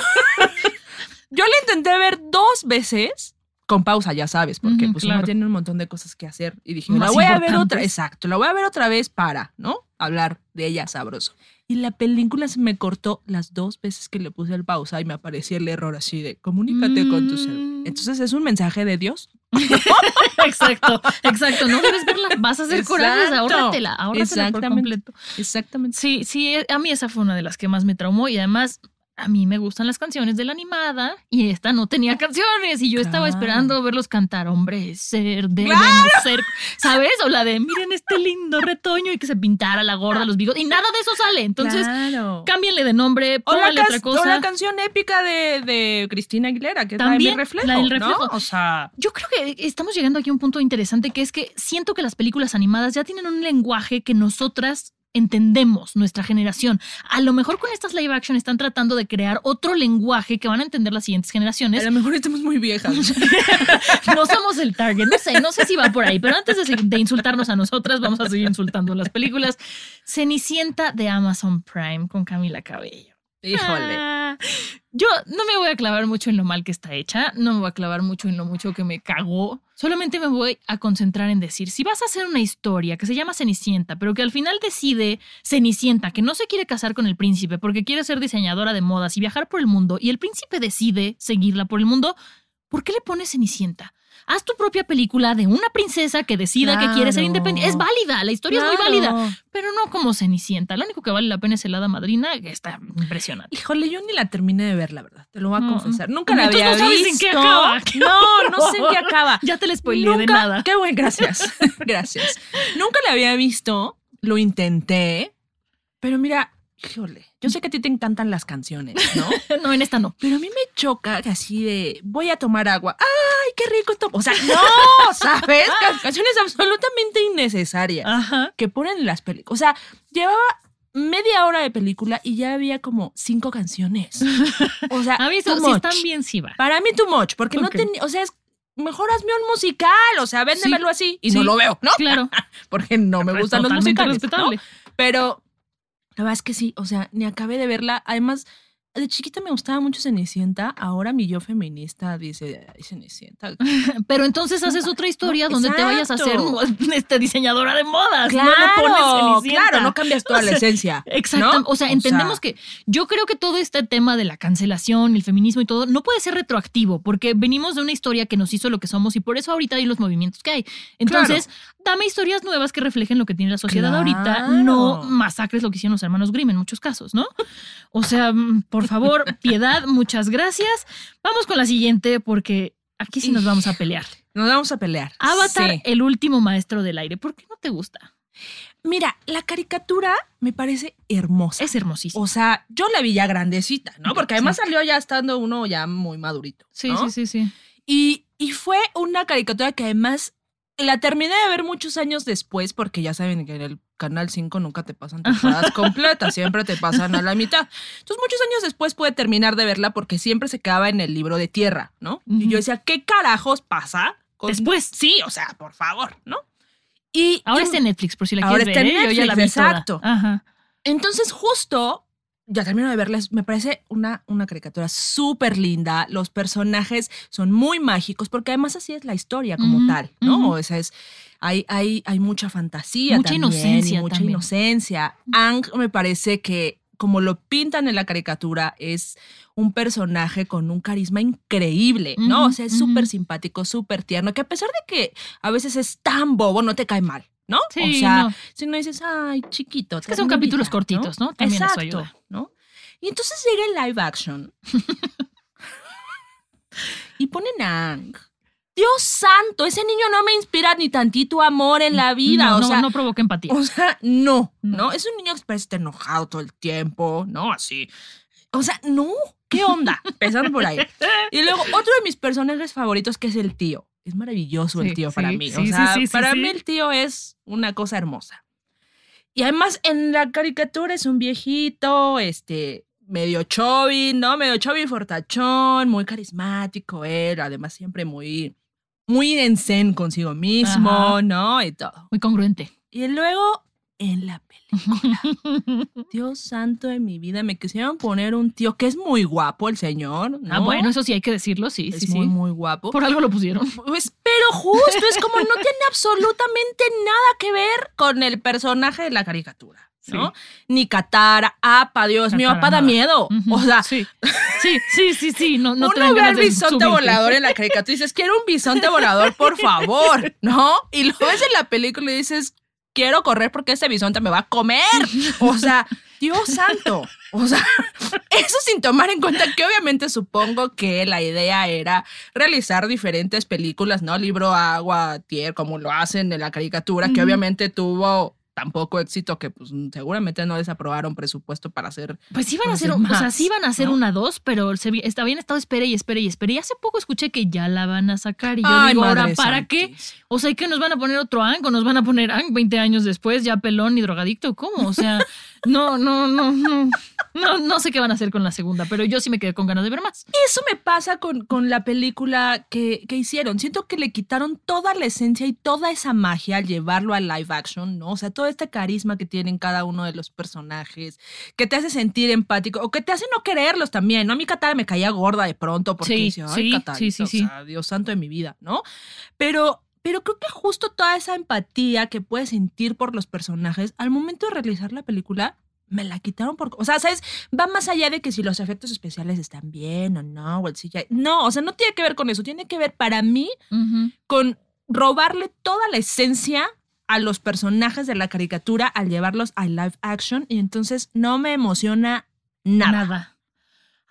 Yo la intenté ver dos veces, con pausa, ya sabes, porque pues claro. uno tiene un montón de cosas que hacer. Y dije, Más la voy a ver otra, exacto, la voy a ver otra vez para, ¿no? Hablar de ella sabroso. Y la película se me cortó las dos veces que le puse el pausa y me aparecía el error así de comunícate con tu ser. Mm. Entonces es un mensaje de Dios exacto, exacto. No debes verla. Vas a hacer corajes, Exacto. ahórratela, ahórratela por completo. Exactamente. Sí, sí, a mí esa fue una de las que más me traumó y además a mí me gustan las canciones de la animada y esta no tenía canciones y yo estaba Claro. esperando verlos cantar, hombre, ser, deben ser, ¿sabes? O la de, miren este lindo retoño y que se pintara la gorda, los bigotes y nada de eso sale. Entonces, claro. cámbienle de nombre, cas- otra cosa. o la canción épica de, de Cristina Aguilera, que es También, la de Mi reflejo. la del ¿no? reflejo. O sea, Yo creo que estamos llegando aquí a un punto interesante que es que siento que las películas animadas ya tienen un lenguaje que nosotras entendemos, nuestra generación. A lo mejor con estas live action están tratando de crear otro lenguaje que van a entender las siguientes a generaciones. lo mejor estamos muy viejas. No somos el target, no sé, no sé si va por ahí, pero antes de insultarnos a nosotras, vamos a seguir insultando las películas. Cenicienta de Amazon Prime con Camila Cabello. Híjole. Ah, yo no me voy a clavar mucho en lo mal que está hecha, no me voy a clavar mucho en lo mucho que me cagó. Solamente me voy a concentrar en decir, si vas a hacer una historia que se llama Cenicienta, pero que al final decide Cenicienta que no se quiere casar con el príncipe porque quiere ser diseñadora de modas y viajar por el mundo, y el príncipe decide seguirla por el mundo, ¿por qué le pones Cenicienta? Haz tu propia película de una princesa que decida que quiere ser independiente. Es válida, la historia es muy válida, pero no como Cenicienta. Lo único que vale la pena es el hada madrina, que está impresionante. Híjole, yo ni la terminé de ver, la verdad. Te lo voy a confesar. Nunca la había no sabes visto. en qué acaba. Qué No, no sé en qué acaba. Ya te la spoileé de nada. Qué bueno, gracias. gracias. Nunca la había visto, lo intenté, pero mira, híjole, yo sé que a ti te encantan las canciones, ¿no? No, en esta no. Pero a mí me choca que así de voy a tomar agua. ¡Ay, qué rico esto! O sea, no, ¿sabes? Can- Canciones absolutamente innecesarias Ajá. que ponen en las películas. O sea, llevaba media hora de película y ya había como cinco canciones. O sea, A mí eso, si están bien, sí va. Para mí too much, porque no tenía, o sea, es mejor hazme un musical, o sea, véndemelo así y sí. no lo veo, ¿no? Claro. Porque no me gustan los musicales, ¿no? respetable. Pero la verdad es que sí, o sea, ni acabé de verla. Además, de chiquita me gustaba mucho Cenicienta. Ahora mi yo feminista dice, ay, Cenicienta. Pero entonces haces otra historia donde te vayas a ser este, diseñadora de modas. Claro, no le pones Cenicienta. claro, no cambias toda O la esencia. Exacto. ¿no? O sea, entendemos que yo creo que todo este tema de la cancelación, el feminismo y todo, no puede ser retroactivo, porque venimos de una historia que nos hizo lo que somos y por eso ahorita hay los movimientos que hay. Entonces, dame historias nuevas que reflejen lo que tiene la sociedad ahorita, no masacres lo que hicieron los hermanos Grimm en muchos casos, ¿no? O sea, mm, por favor, piedad, muchas gracias. Vamos con la siguiente, porque aquí sí nos vamos a pelear. Nos vamos a pelear. Avatar, Sí. el último maestro del aire. ¿Por qué no te gusta? Mira, la caricatura me parece hermosa. Es hermosísimo. O sea, yo la vi ya grandecita, ¿no? Porque además Sí. salió ya estando uno ya muy madurito. Sí, ¿no? sí, sí, sí. Y, y fue una caricatura que además la terminé de ver muchos años después, porque ya saben que en el Canal 5 nunca te pasan temporadas completas, siempre te pasan a la mitad. Entonces, muchos años después pude terminar de verla porque siempre se quedaba en el libro de tierra, ¿no? Y yo decía, ¿qué carajos pasa? con- Después. Sí, o sea, por favor, ¿no? Y Ahora y- está en Netflix, por si la Ahora quieres está ver. en ¿eh? Yo ya la vi Netflix, toda. exacto. Ajá. Entonces, justo, ya termino de verla, es- me parece una, una caricatura súper linda. Los personajes son muy mágicos, porque además así es la historia como tal, ¿no? O sea, es, hay, hay, hay mucha fantasía Mucha también, y inocencia mucha también. inocencia. Ang me parece que, como lo pintan en la caricatura, es un personaje con un carisma increíble, ¿no? O sea, es súper simpático, súper tierno, que a pesar de que a veces es tan bobo, no te cae mal, ¿no? Sí, o sea, no. si no dices, ay, chiquito. Es que son ternurita", capítulos cortitos, ¿no? También eso Exacto, ayuda. ¿no? Y entonces llega el live action y ponen a Ang. Dios santo, ese niño no me inspira ni tantito amor en la vida. no, o no, sea, no provoca empatía. o sea, no, No. no, Es un niño que parece estar enojado todo el tiempo, ¿no? Así. O sea, no. ¿Qué onda? Empezando por ahí. Y luego, otro de mis personajes favoritos que es el tío. Es maravilloso el tío sí, para mí. sí, o sea, para mí el tío es una cosa hermosa. Y además en la caricatura es un viejito, este, medio chubby, ¿no? Medio chubby fortachón, muy carismático él, además siempre muy, muy en zen consigo mismo, Ajá. ¿no? Y todo. Muy congruente. Y luego en la película, Dios santo de mi vida, me quisieron poner un tío que es muy guapo el señor, ¿no? Ah, bueno, eso sí hay que decirlo, sí, es sí, sí. muy, muy guapo. Por algo lo pusieron. Pues, pero justo, es como no tiene absolutamente nada que ver con el personaje de la caricatura. ¿no? Ni Katara, apa, Dios mío, apa da miedo. O sea, sí, sí, sí, sí, sí, no, no uno ve al bisonte volador en la caricatura y dices, quiero un bisonte volador, por favor, ¿no? Y lo ves en la película y dices, quiero correr porque ese bisonte me va a comer. O sea, Dios santo. O sea, eso sin tomar en cuenta que obviamente supongo que la idea era realizar diferentes películas, ¿no? Libro, agua, tierra, como lo hacen en la caricatura, que obviamente tuvo tan poco éxito que pues seguramente no les aprobaron presupuesto para hacer Pues iban a hacer, o sea, sí iban a hacer ¿no? una dos, pero se, habían estado espere y espere y espere. Y hace poco escuché que ya la van a sacar. Y yo Ay, digo, ahora, ¿para qué? O sea, ¿y que nos van a poner otro Ang o nos van a poner Ang 20 años después, ya pelón y drogadicto? ¿Cómo? O sea, no, no, no, no. No, no sé qué van a hacer con la segunda, pero yo sí me quedé con ganas de ver más. Eso me pasa con, con la película que, que hicieron. Siento que le quitaron toda la esencia y toda esa magia al llevarlo a live action, ¿no? O sea, todo este carisma que tienen cada uno de los personajes, que te hace sentir empático o que te hace no quererlos también, ¿no? A mí Katara me caía gorda de pronto porque Sí, decía, ay, sí, sí, sí, o sea, Dios santo de mi vida, ¿no? Pero, pero creo que justo toda esa empatía que puedes sentir por los personajes al momento de realizar la película me la quitaron por... O sea, ¿sabes? Va más allá de que si los efectos especiales están bien o no, o el CGI. No, o sea, no tiene que ver con eso. Tiene que ver para mí con robarle toda la esencia a los personajes de la caricatura al llevarlos a live action y entonces no me emociona nada. Nada.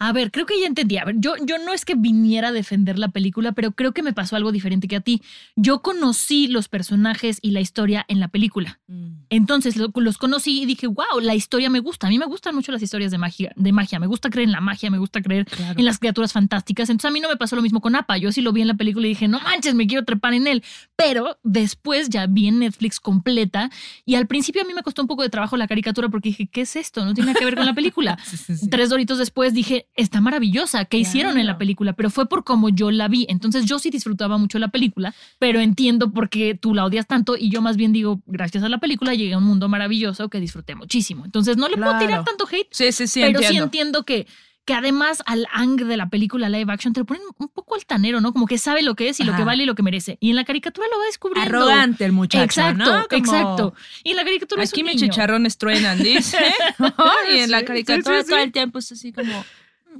A ver, creo que ya entendí. A ver, yo, yo no es que viniera a defender la película, pero creo que me pasó algo diferente que a ti. Yo conocí los personajes y la historia en la película. Mm. Entonces lo- los conocí y dije, wow, la historia me gusta. A mí me gustan mucho las historias de magia, de magia. Me gusta creer en la magia, me gusta creer Claro. en las criaturas fantásticas. Entonces a mí no me pasó lo mismo con Apa. Yo sí lo vi en la película y dije, no manches, me quiero trepar en él. Pero después ya vi en Netflix completa y al principio a mí me costó un poco de trabajo la caricatura porque dije, ¿qué es esto? No tiene nada que ver con la película. Sí, sí, sí. Tres doritos después dije, está maravillosa, ¿qué hicieron en la película? Pero fue por cómo yo la vi. Entonces yo sí disfrutaba mucho la película, pero entiendo por qué tú la odias tanto y yo más bien digo, gracias a la película llegué a un mundo maravilloso que disfruté muchísimo. Entonces no le puedo tirar tanto hate, Sí, sí, sí, pero sí entiendo. que, que además al Ang de la película live action te lo ponen un poco altanero, ¿no? Como que sabe lo que es y lo que vale y lo que merece. Y en la caricatura lo va descubriendo. Arrogante el muchacho, Exacto, ¿no? Como, exacto. Y en la caricatura es Aquí un mis niño. chicharrones truenan, dice. y en la caricatura sí, sí, todo el tiempo es así como,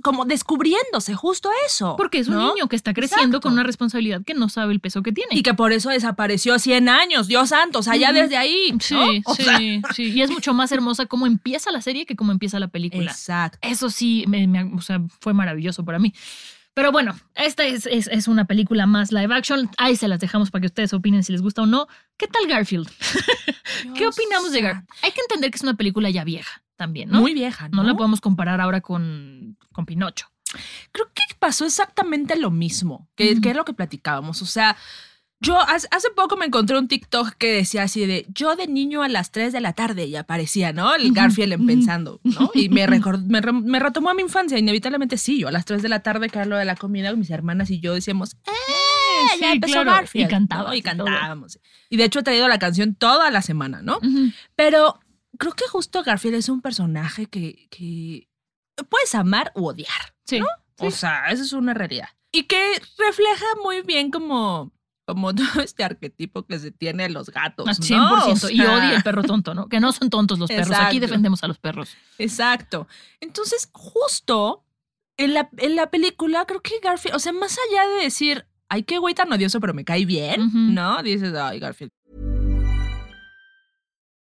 como descubriéndose justo eso. Porque es un ¿no? niño que está creciendo Exacto. con una responsabilidad que no sabe el peso que tiene. Y que por eso desapareció 100 años, Dios santo, o sea, ya desde ahí. Sí, ¿no? O sí, sea, sí. Y es mucho más hermosa cómo empieza la serie que cómo empieza la película. Exacto. Eso sí, me- me- o sea, fue maravilloso para mí. Pero bueno, esta es, es- es una película más live action. Ahí se las dejamos para que ustedes opinen si les gusta o no. ¿Qué tal Garfield? ¿Qué opinamos de. Garfield? Hay que entender que es una película ya vieja también, ¿no? Muy vieja, ¿no? No la podemos comparar ahora con, con Pinocho. Creo que pasó exactamente lo mismo, que, es lo que platicábamos. O sea, yo hace, poco me encontré un TikTok que decía así de yo de niño a las 3 de la tarde y aparecía, ¿no? El Garfield en pensando, ¿no? Y me, recor- me, me retomó a mi infancia, inevitablemente sí, yo a las 3 de la tarde que era lo de la comida, mis hermanas y yo decíamos, ¡eh! Ya empezó claro. Garfield. Y cantabas ¿no? Y todo. cantábamos. Y de hecho he traído la canción toda la semana, ¿no? Pero creo que justo Garfield es un personaje que, que puedes amar u odiar. Sí. O sea, eso es una realidad. Y que refleja muy bien como, como todo este arquetipo que se tiene de los gatos. Ah, ¿no? 100%. Y odia el perro tonto, ¿no? Que no son tontos los perros. Aquí defendemos a los perros. Exacto. Entonces, justo en la, en la película, creo que Garfield, o sea, más allá de decir, ay, qué güey tan odioso, pero me cae bien. ¿no? Dices, ay, Garfield.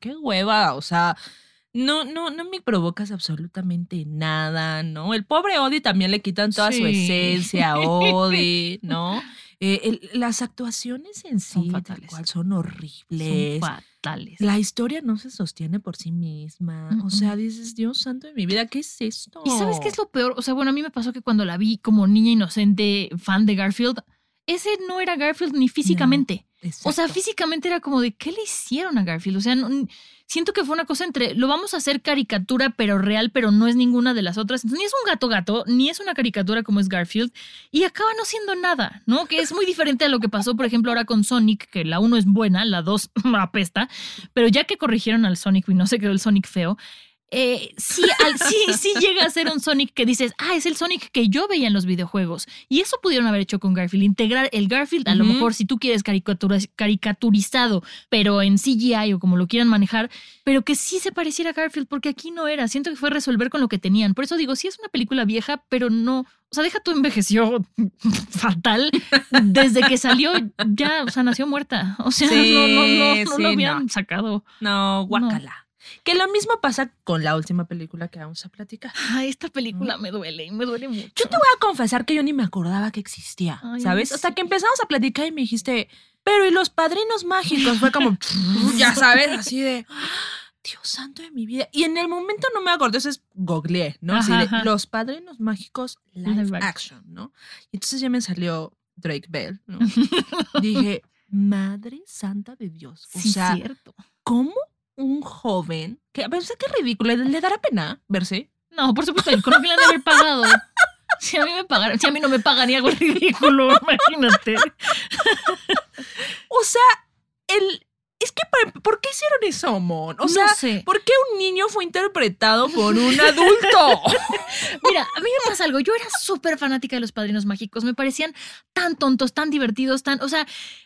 Qué hueva, o sea, no, no, no me provocas absolutamente nada, ¿no? El pobre Odie también le quitan toda su esencia a Odie, ¿no? Eh, el- las actuaciones en Son sí fatales. cual, son horribles. Son fatales. La historia no se sostiene por sí misma. O sea, dices, Dios santo de mi vida, ¿qué es esto? ¿Y sabes qué es lo peor? O sea, bueno, a mí me pasó que cuando la vi como niña inocente, fan de Garfield, ese no era Garfield ni físicamente. O sea, físicamente era como de, ¿qué le hicieron a Garfield? O sea, no- siento que fue una cosa entre, lo vamos a hacer caricatura, pero real, pero no es ninguna de las otras. Entonces, ni es un gato gato, ni es una caricatura como es Garfield, y acaba no siendo nada, ¿no? Que es muy diferente a lo que pasó, por ejemplo, ahora con Sonic, que la 1 es buena, la 2 apesta, pero ya que corrigieron al Sonic y no se quedó el Sonic feo, eh, sí, al- sí, sí llega a ser un Sonic que dices, ah, es el Sonic que yo veía en los videojuegos. Y eso pudieron haber hecho con Garfield, integrar el Garfield, a lo mejor si tú quieres caricatura- caricaturizado, pero en CGI o como lo quieran manejar, pero que sí se pareciera a Garfield, porque aquí no era. Siento que fue resolver con lo que tenían. Por eso digo, sí es una película vieja, pero no. O sea, deja tú envejeció fatal. Desde que salió, ya, o sea, nació muerta. O sea, Sí, no, no, no, no sí, lo habían no. sacado. No, guácala. Que lo mismo pasa con la última película que vamos a platicar. Ay, esta película me duele, me duele mucho. Yo te voy a confesar que yo ni me acordaba que existía, Ay, ¿sabes? sí. Hasta que empezamos a platicar y me dijiste, pero ¿y los padrinos mágicos? Fue como, ya sabes, así de, Dios santo de mi vida. Y en el momento no me acordé, entonces googleé, ¿no? Así Ajá, de, ajá. los padrinos mágicos live, Live action, ¿no? Y entonces ya me salió Drake Bell, ¿no? Dije, madre santa de Dios. O Sí, sea, cierto. ¿cómo un joven, que a veces qué ridículo, ¿le, dará pena verse? No, por supuesto, con lo que le han de haber pagado. Si a mí me pagaran, si a mí no me pagan y hago el ridículo, imagínate. O sea, el. Es que, ¿por, qué hicieron eso, Mon? O No sea, sé. ¿por qué un niño fue interpretado por un adulto? Mira, a mí me pasa algo. Yo era súper fanática de los padrinos mágicos. Me parecían tan tontos, tan divertidos, tan. O sea,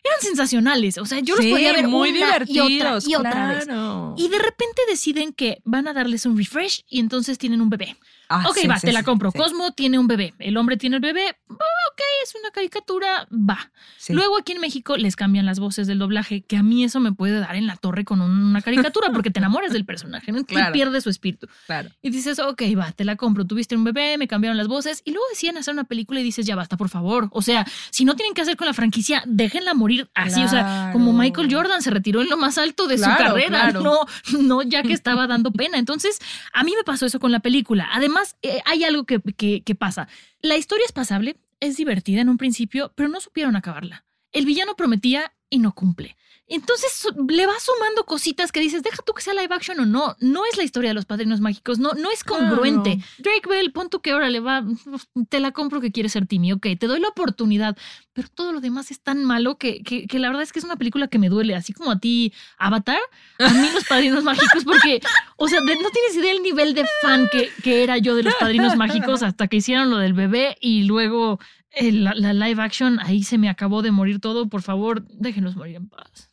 eran sensacionales. O sea, yo los podía ver muy una y otra divertidos, y otra vez. claro. Y de repente deciden que van a darles un refresh y entonces tienen un bebé. Ah, ok, sí, va, sí, te la compro. sí, Cosmo tiene un bebé. El hombre tiene el bebé. Ah, Ok, es una caricatura. Va. Luego aquí en México les cambian las voces del doblaje, que a mí eso me puede dar en la torre con una caricatura, porque te enamoras del personaje, ¿no? Y Claro. pierde su espíritu. Claro. Y dices, ok, va, te la compro. Tuviste un bebé, me cambiaron las voces. Y luego decían hacer una película y dices, ya basta, por favor. O sea, si no tienen que hacer con la franquicia, déjenla morir así. O sea, como. Michael Jordan se retiró en lo más alto de Claro, su carrera. No, no, ya que estaba dando pena. Entonces, a mí me pasó eso con la película. Además, eh, hay algo que, que- que pasa. La historia es pasable, es divertida en un principio, pero no supieron acabarla. El villano prometía y no cumple. Entonces le vas sumando cositas que dices, deja tú que sea live action o no. No es la historia de los padrinos mágicos, no, no es congruente. Claro. Drake Bell, pon tú que ahora le va, te la compro que quieres ser Timmy, ok, te doy la oportunidad, pero todo lo demás es tan malo que, que, que la verdad es que es una película que me duele, así como a ti Avatar, a mí los padrinos mágicos, porque, o sea, no tienes idea del nivel de fan que, que era yo de los padrinos mágicos hasta que hicieron lo del bebé y luego eh, la, la live action, ahí se me acabó de morir todo, por favor, déjenlos morir en paz.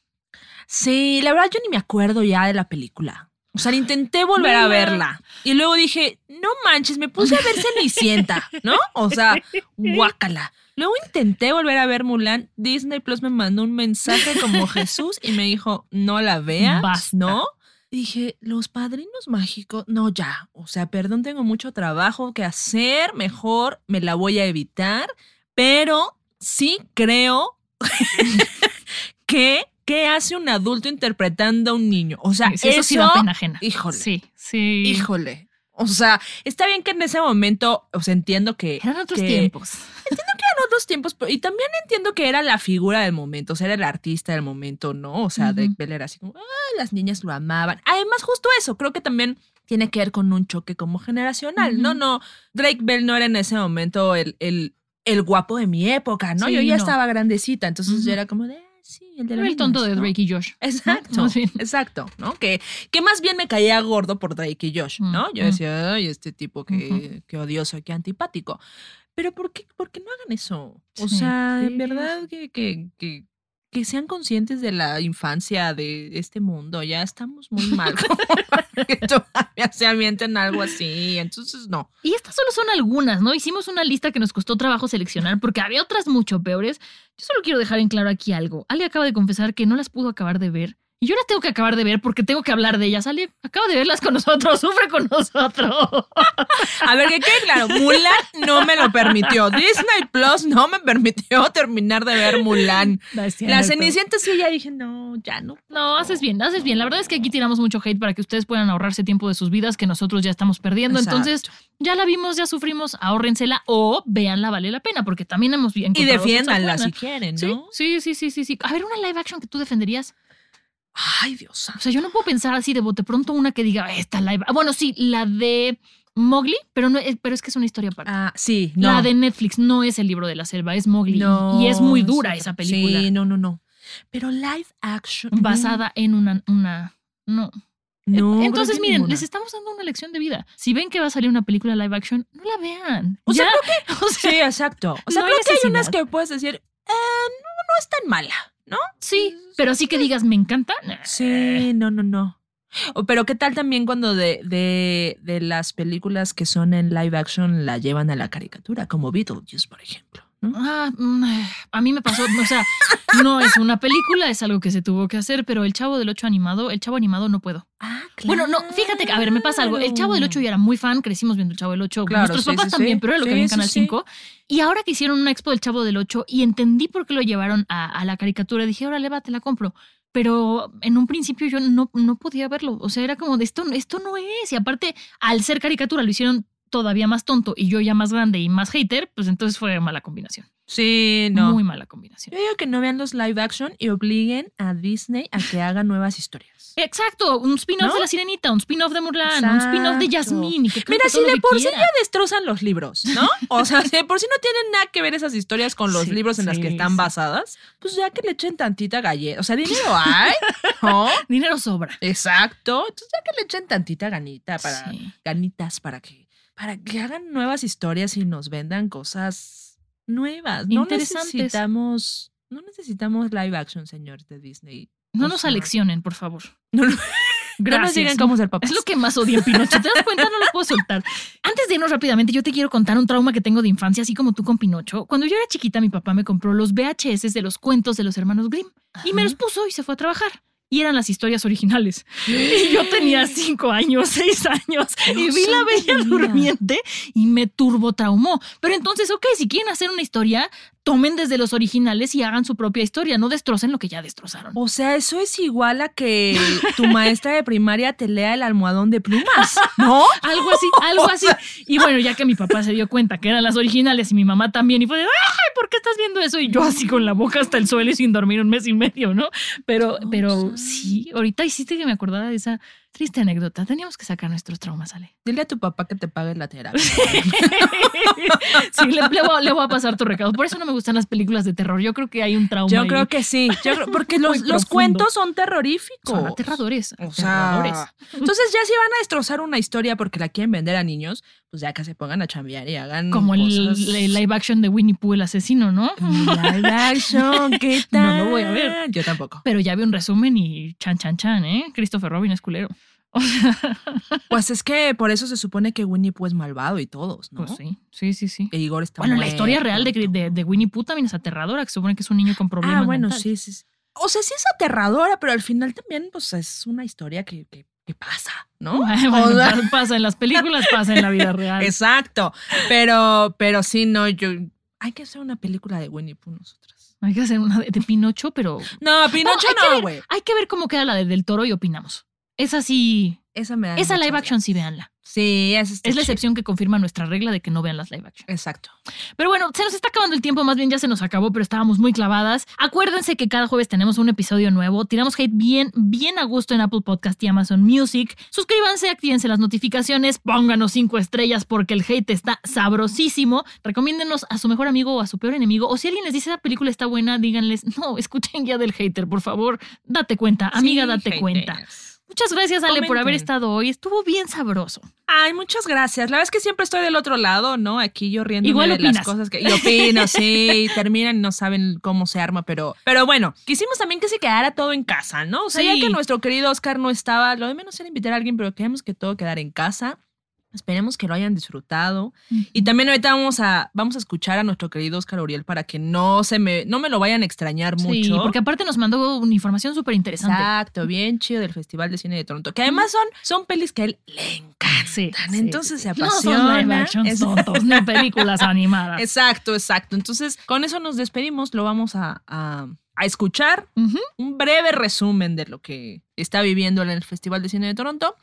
Sí, la verdad yo ni me acuerdo ya de la película. O sea, intenté volver a verla. Y luego dije, no manches, me puse a ver Cenicienta, ¿no? O sea, guácala. Luego intenté volver a ver Mulan. Disney Plus me mandó un mensaje como Jesús y me dijo, no la veas, Basta. ¿no? Dije, los padrinos mágicos, no, ya. O sea, perdón, tengo mucho trabajo que hacer. Mejor me la voy a evitar. Pero sí creo que, ¿qué hace un adulto interpretando a un niño? O sea, Sí, eso, sí da pena ajena. híjole. Sí, sí. Híjole. O sea, está bien que en ese momento, o sea, entiendo que Eran otros que tiempos. eran otros tiempos, pero- y también entiendo que era la figura del momento, o sea, era el artista del momento, ¿no? O sea. Drake Bell era así como, ah, las niñas lo amaban. Además, justo eso, creo que también tiene que ver con un choque como generacional. No, no, Drake Bell no era en ese momento el, el, el guapo de mi época, ¿no? Sí, Yo ya no. estaba grandecita, entonces yo era como de, sí, el de los el tonto de ¿no? Drake y Josh. Exacto, exacto, ¿no? Que, que más bien me caía gordo por Drake y Josh, ¿no? Mm, Yo mm. decía, ay, este tipo que, Ujú. que odioso, que antipático. Pero ¿por qué, por qué no hagan eso? O Sí, sea, sí. en verdad que, que, que, que sean conscientes de la infancia de este mundo. Ya estamos muy mal como para que todavía se avienten algo así. Entonces, no. Y estas solo son algunas, ¿no? Hicimos una lista que nos costó trabajo seleccionar porque había otras mucho peores. Yo solo quiero dejar en claro aquí algo. Ali acaba de confesar que no las pudo acabar de ver Y yo las tengo que acabar de ver porque tengo que hablar de ellas. Ale, acaba de verlas con nosotros, sufre con nosotros. A ver, que quede claro, Mulan no me lo permitió. Disney Plus no me permitió terminar de ver Mulan. No La. Cenicienta sí, ya dije, no, ya no. No, haces bien, haces bien. La verdad es que aquí tiramos mucho hate para que ustedes puedan ahorrarse tiempo de sus vidas que nosotros ya estamos perdiendo. Exacto. Entonces, ya la vimos, ya sufrimos, ahórrensela o véanla, vale la pena, porque también hemos vi- Y defiéndanla si quieren, ¿no? sí, sí, sí, sí, sí. A ver, una live action que tú defenderías. Ay, Dios. O sea, yo no puedo pensar así de bote pronto una que diga, esta live. ah, Bueno, sí, la de Mowgli, pero no es, pero es que es una historia aparte. Ah, sí, no. La de Netflix no es el libro de la selva, es Mowgli. No, y es muy dura es esa película. Sí, no, no, no. Pero live action. Basada en una, una. No. No. Entonces, creo que miren, ninguna. les estamos dando una lección de vida. Si ven que va a salir una película live action, no la vean. O sea, Ya. O sea, Sí, exacto. O sea, No hay creo que hay unas que puedes decir, eh, no, no es tan mala, ¿no? sí, pero así que digas, me encanta. Sí, no, no, no. O, pero qué tal también cuando de, de, de las películas que son en live action la llevan a la caricatura, como Beetlejuice, por ejemplo. ¿No? Ah, mm, a mí me pasó, o sea, no es una película, es algo que se tuvo que hacer, pero el Chavo del 8 animado, el Chavo animado no puedo. Ah, Bueno, no, fíjate que, a ver, me pasa algo. El Chavo del 8 yo era muy fan, crecimos viendo el Chavo del 8. Claro, Nuestros sí, papás sí, también, sí. pero era lo que había en Canal sí. 5. Y ahora que hicieron una expo del Chavo del 8 y entendí por qué lo llevaron a, a la caricatura, dije, órale, va, te la compro. Pero en un principio yo no, no podía verlo. O sea, era como de esto, esto no es. Y aparte, al ser caricatura, lo hicieron todavía más tonto y yo ya más grande y más hater, pues entonces fue mala combinación. Sí, no. Muy mala combinación. Yo digo que no vean los live action y obliguen a Disney a que haga nuevas historias. Exacto, un spin-off ¿No? de La Sirenita, un spin-off de Mulan, un spin-off de. Jasmine. que Mira, que si de por sí quiera. ya destrozan los libros, ¿no? O sea, si de por sí no tienen nada que ver esas historias con los Sí, libros en las que sí, están sí. basadas, pues ya que le echen tantita galleta. O sea, dinero hay, ¿no? Dinero sobra. Exacto. Entonces ya que le echen tantita ganita para Sí. ganitas para que para que hagan nuevas historias y nos vendan cosas nuevas. No necesitamos no necesitamos live action, señor de Disney. No nos sea, aleccionen, por favor. No, no, no Gracias. nos digan cómo ser papás. Es lo que más odio en Pinocho. ¿Te das cuenta? No lo puedo soltar. Antes de irnos rápidamente, yo te quiero contar un trauma que tengo de infancia, así como tú con Pinocho. Cuando yo era chiquita, mi papá me compró los VHS de los cuentos de los hermanos Grimm y me los puso y se fue a trabajar. Y eran las historias originales. Y yo tenía cinco años, seis años, y vi la Bella. Durmiente y me turbo traumó. Pero entonces, ok, si quieren hacer una historia, tomen desde los originales y hagan su propia historia, no destrocen lo que ya destrozaron. O sea, eso es igual a que tu maestra de primaria te lea el almohadón de plumas, ¿no? Algo así, algo así. Y bueno, ya que mi papá se dio cuenta que eran las originales y mi mamá también, y fue de, ay, ¿por qué estás viendo eso? Y yo así con la boca hasta el suelo y sin dormir un mes y medio, ¿no? Pero, pero sí, ahorita hiciste que me acordara de esa triste anécdota. Teníamos que sacar nuestros traumas, Ale. Dile a tu papá que te pague la terapia. sí, le, le voy, a- le voy a pasar tu recado. Por eso no me gustan las películas de terror. Yo creo que hay un trauma. Yo ahí. creo que sí. Yo porque los, los cuentos son terroríficos. son aterradores. O sea, aterradores. entonces ya si van a destrozar una historia porque la quieren vender a niños, pues ya que se pongan a chambear y hagan Como el, cosas- el live action de Winnie Pooh, el asesino, ¿no? Live action, ¿qué No tal? lo voy a ver. Yo tampoco. Pero ya vi un resumen y chan, chan, chan, ¿eh? Christopher Robin es culero. Pues es que por eso se supone que Winnie Pooh es malvado y todos, ¿no? pues sí, sí, sí, sí. E Igor está Bueno, la historia real de, de, Winnie Pooh también es aterradora, que se supone que es un niño con problemas Ah, bueno, mentales. sí, sí, sí. O sea, sí es aterradora, pero al final también, pues, es una historia que, que, que pasa, ¿no? Bueno, O sea, pa- pasa en las películas, pasa en la vida real. exacto. Pero, pero sí, no, yo. Hay que hacer una película de Winnie Pooh nosotras. Hay que hacer una de, de Pinocho, pero... No, Pinocho hay no, güey. Hay que ver cómo queda la de Del Toro y opinamos. Esa sí, Esa me da esa muchas live action sí, véanla. Sí, esa Es la excepción que confirma nuestra regla de que no vean las live action. Exacto. Pero bueno, se nos está acabando el tiempo, más bien ya se nos acabó, pero estábamos muy clavadas. Acuérdense que cada jueves tenemos un episodio nuevo. Tiramos hate bien, bien a gusto en Apple Podcast y Amazon Music. Suscríbanse, actívense las notificaciones, pónganos cinco estrellas porque el hate está sabrosísimo. Recomiéndenos a su mejor amigo o a su peor enemigo. O si alguien les dice esa película está buena, díganles, no, escuchen ya del hater, por favor. Date cuenta, amiga, Sí, date haters. cuenta. Muchas gracias, Ale, por haber estado hoy. Estuvo bien sabroso. Ay, muchas gracias. La verdad es que siempre estoy del otro lado, ¿no? Aquí yo riendo Igual de las opinas. cosas que. Y opino, sí. y terminan y no saben cómo se arma, pero. Pero bueno, quisimos también que se quedara todo en casa, ¿no? O sea, Sí. ya que nuestro querido Oscar no estaba, lo de menos era invitar a alguien, pero queríamos que todo quedara en casa. Esperemos que lo hayan disfrutado. Y también ahorita vamos a, vamos a escuchar a nuestro querido Oscar Uriel para que no se me, no me lo vayan a extrañar Sí, mucho. porque aparte nos mandó una información súper interesante. Exacto, bien chido del Festival de Cine de Toronto. Que además son, son pelis que a él le encantan. Sí, sí, Entonces sí, se sí. apasiona. No son live tontos, ni películas animadas. Exacto, exacto. Entonces, con eso nos despedimos. Lo vamos a, a- a escuchar. Un breve resumen de lo que está viviendo en el Festival de Cine de Toronto.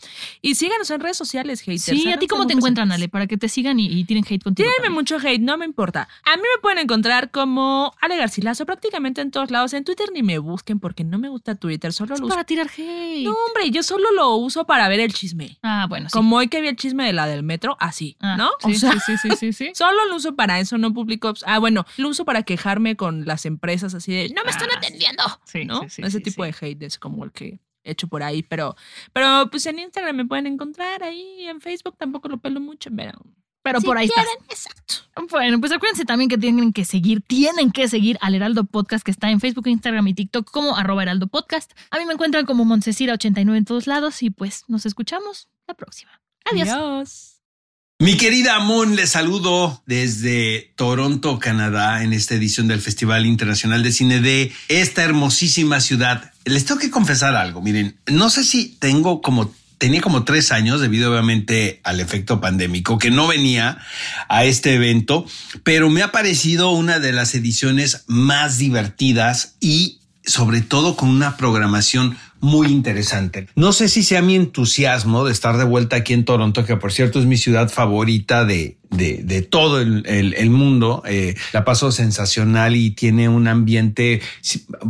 Y síganos en redes sociales, haters. Sí, ¿a ti cómo te encuentran. Ale? Para que te sigan y, y tiren hate contigo. Tírenme mucho hate, no me importa. A mí me pueden encontrar como Ale Garcilaso prácticamente en todos lados. En Twitter ni me busquen porque no me gusta Twitter, solo Es lo uso. para tirar hate. No, hombre, yo solo lo uso para ver el chisme. Ah, bueno, sí. Como hoy que vi el chisme de la del metro, así, Ah, ¿no? Sí, o sea, sí, sí, sí, sí, sí. solo lo uso para eso, no publico. Ah, bueno, lo uso para quejarme con las empresas así de, no me están Ah, atendiendo. sí, ¿no? sí, sí, Ese tipo de hate es como el que hecho por ahí, pero, pero pues en Instagram me pueden encontrar ahí, en Facebook tampoco lo pelo mucho, pero... Pero si por ahí quieren, estás. Exacto. Bueno, pues acuérdense también que tienen que seguir, tienen que seguir al Heraldo Podcast que está en Facebook, Instagram y TikTok como arroba Heraldo Podcast. A mí me encuentran como Montesira89 en todos lados y pues nos escuchamos la próxima. Adiós. Adiós. Mi querida Amon, les saludo desde Toronto, Canadá, en esta edición del Festival Internacional de Cine de esta hermosísima ciudad. Les tengo que confesar algo, miren, no sé si tengo como tenía como tres años debido obviamente al efecto pandémico que no venía a este evento, pero me ha parecido una de las ediciones más divertidas y sobre todo con una programación muy interesante. No sé si sea mi entusiasmo de estar de vuelta aquí en Toronto, que por cierto es mi ciudad favorita de, de, todo el mundo. Eh, la paso sensacional y tiene un ambiente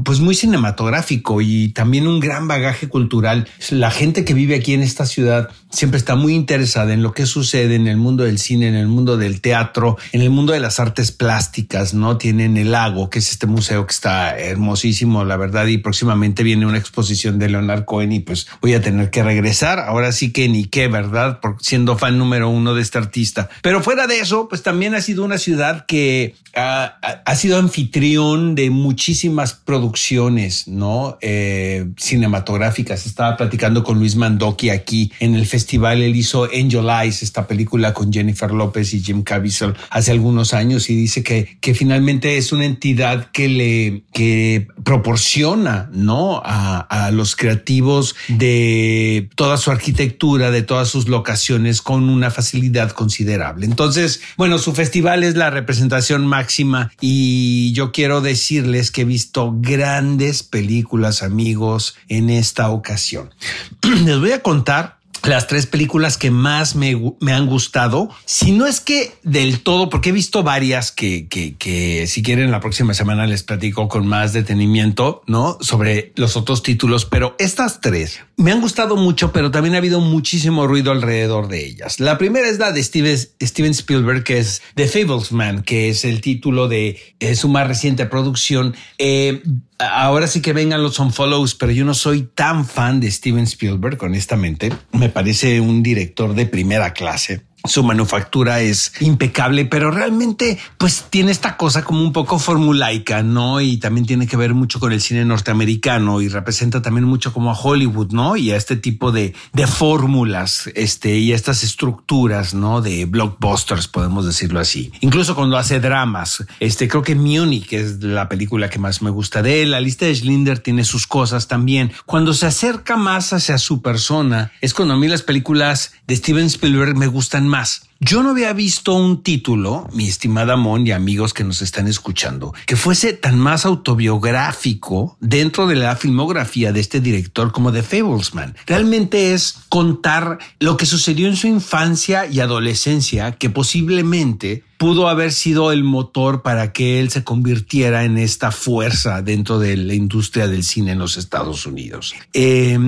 pues muy cinematográfico y también un gran bagaje cultural. La gente que vive aquí en esta ciudad siempre está muy interesada en lo que sucede en el mundo del cine, en el mundo del teatro, en el mundo de las artes plásticas, ¿no? Tienen el lago, que es este museo que está hermosísimo, la verdad, y próximamente viene una exposición de Leonard Cohen y pues voy a tener que regresar. Ahora sí que ni qué, ¿verdad? Por siendo fan número uno de este artista. Pero fuera de eso, pues también ha sido una ciudad que ha, sido anfitrión de muchísimas producciones, ¿no? Eh, cinematográficas. Estaba platicando con Luis Mandoki aquí en el festival. Él hizo Angel Eyes, esta película con Jennifer López y Jim Caviezel hace algunos años y dice que, que finalmente es una entidad que le que proporciona, ¿no? A los creativos de toda su arquitectura, de todas sus locaciones con una facilidad considerable. Entonces, bueno, su festival es la representación máxima y yo quiero decirles que he visto grandes películas, amigos, en esta ocasión. Les voy a contar las tres películas que más me, me, han gustado. Si no es que del todo, porque he visto varias que, que, que, si quieren la próxima semana les platico con más detenimiento, ¿no? Sobre los otros títulos, pero estas tres me han gustado mucho, pero también ha habido muchísimo ruido alrededor de ellas. La primera es la de Steven, Spielberg, que es The Fablesman, que es el título de eh, su más reciente producción. Eh, ahora sí que vengan los unfollows, pero yo no soy tan fan de Steven Spielberg, honestamente. Me parece un director de primera clase. Su manufactura es impecable, pero realmente pues tiene esta cosa como un poco formulaica, ¿no? Y también tiene que ver mucho con el cine norteamericano y representa también mucho como a Hollywood, ¿no? Y a este tipo de, de fórmulas, este, y a estas estructuras, ¿no? De blockbusters, podemos decirlo así. Incluso cuando hace dramas, este, creo que Munich es la película que más me gusta de él. La lista de Schlinder tiene sus cosas también. Cuando se acerca más hacia su persona, es cuando a mí las películas de Steven Spielberg me gustan más. más. Yo no había visto un título, mi estimada Mon y amigos que nos están escuchando, que fuese tan más autobiográfico dentro de la filmografía de este director como The Fablesman. Realmente es contar lo que sucedió en su infancia y adolescencia que posiblemente pudo haber sido el motor para que él se convirtiera en esta fuerza dentro de la industria del cine en los Estados Unidos. Eh,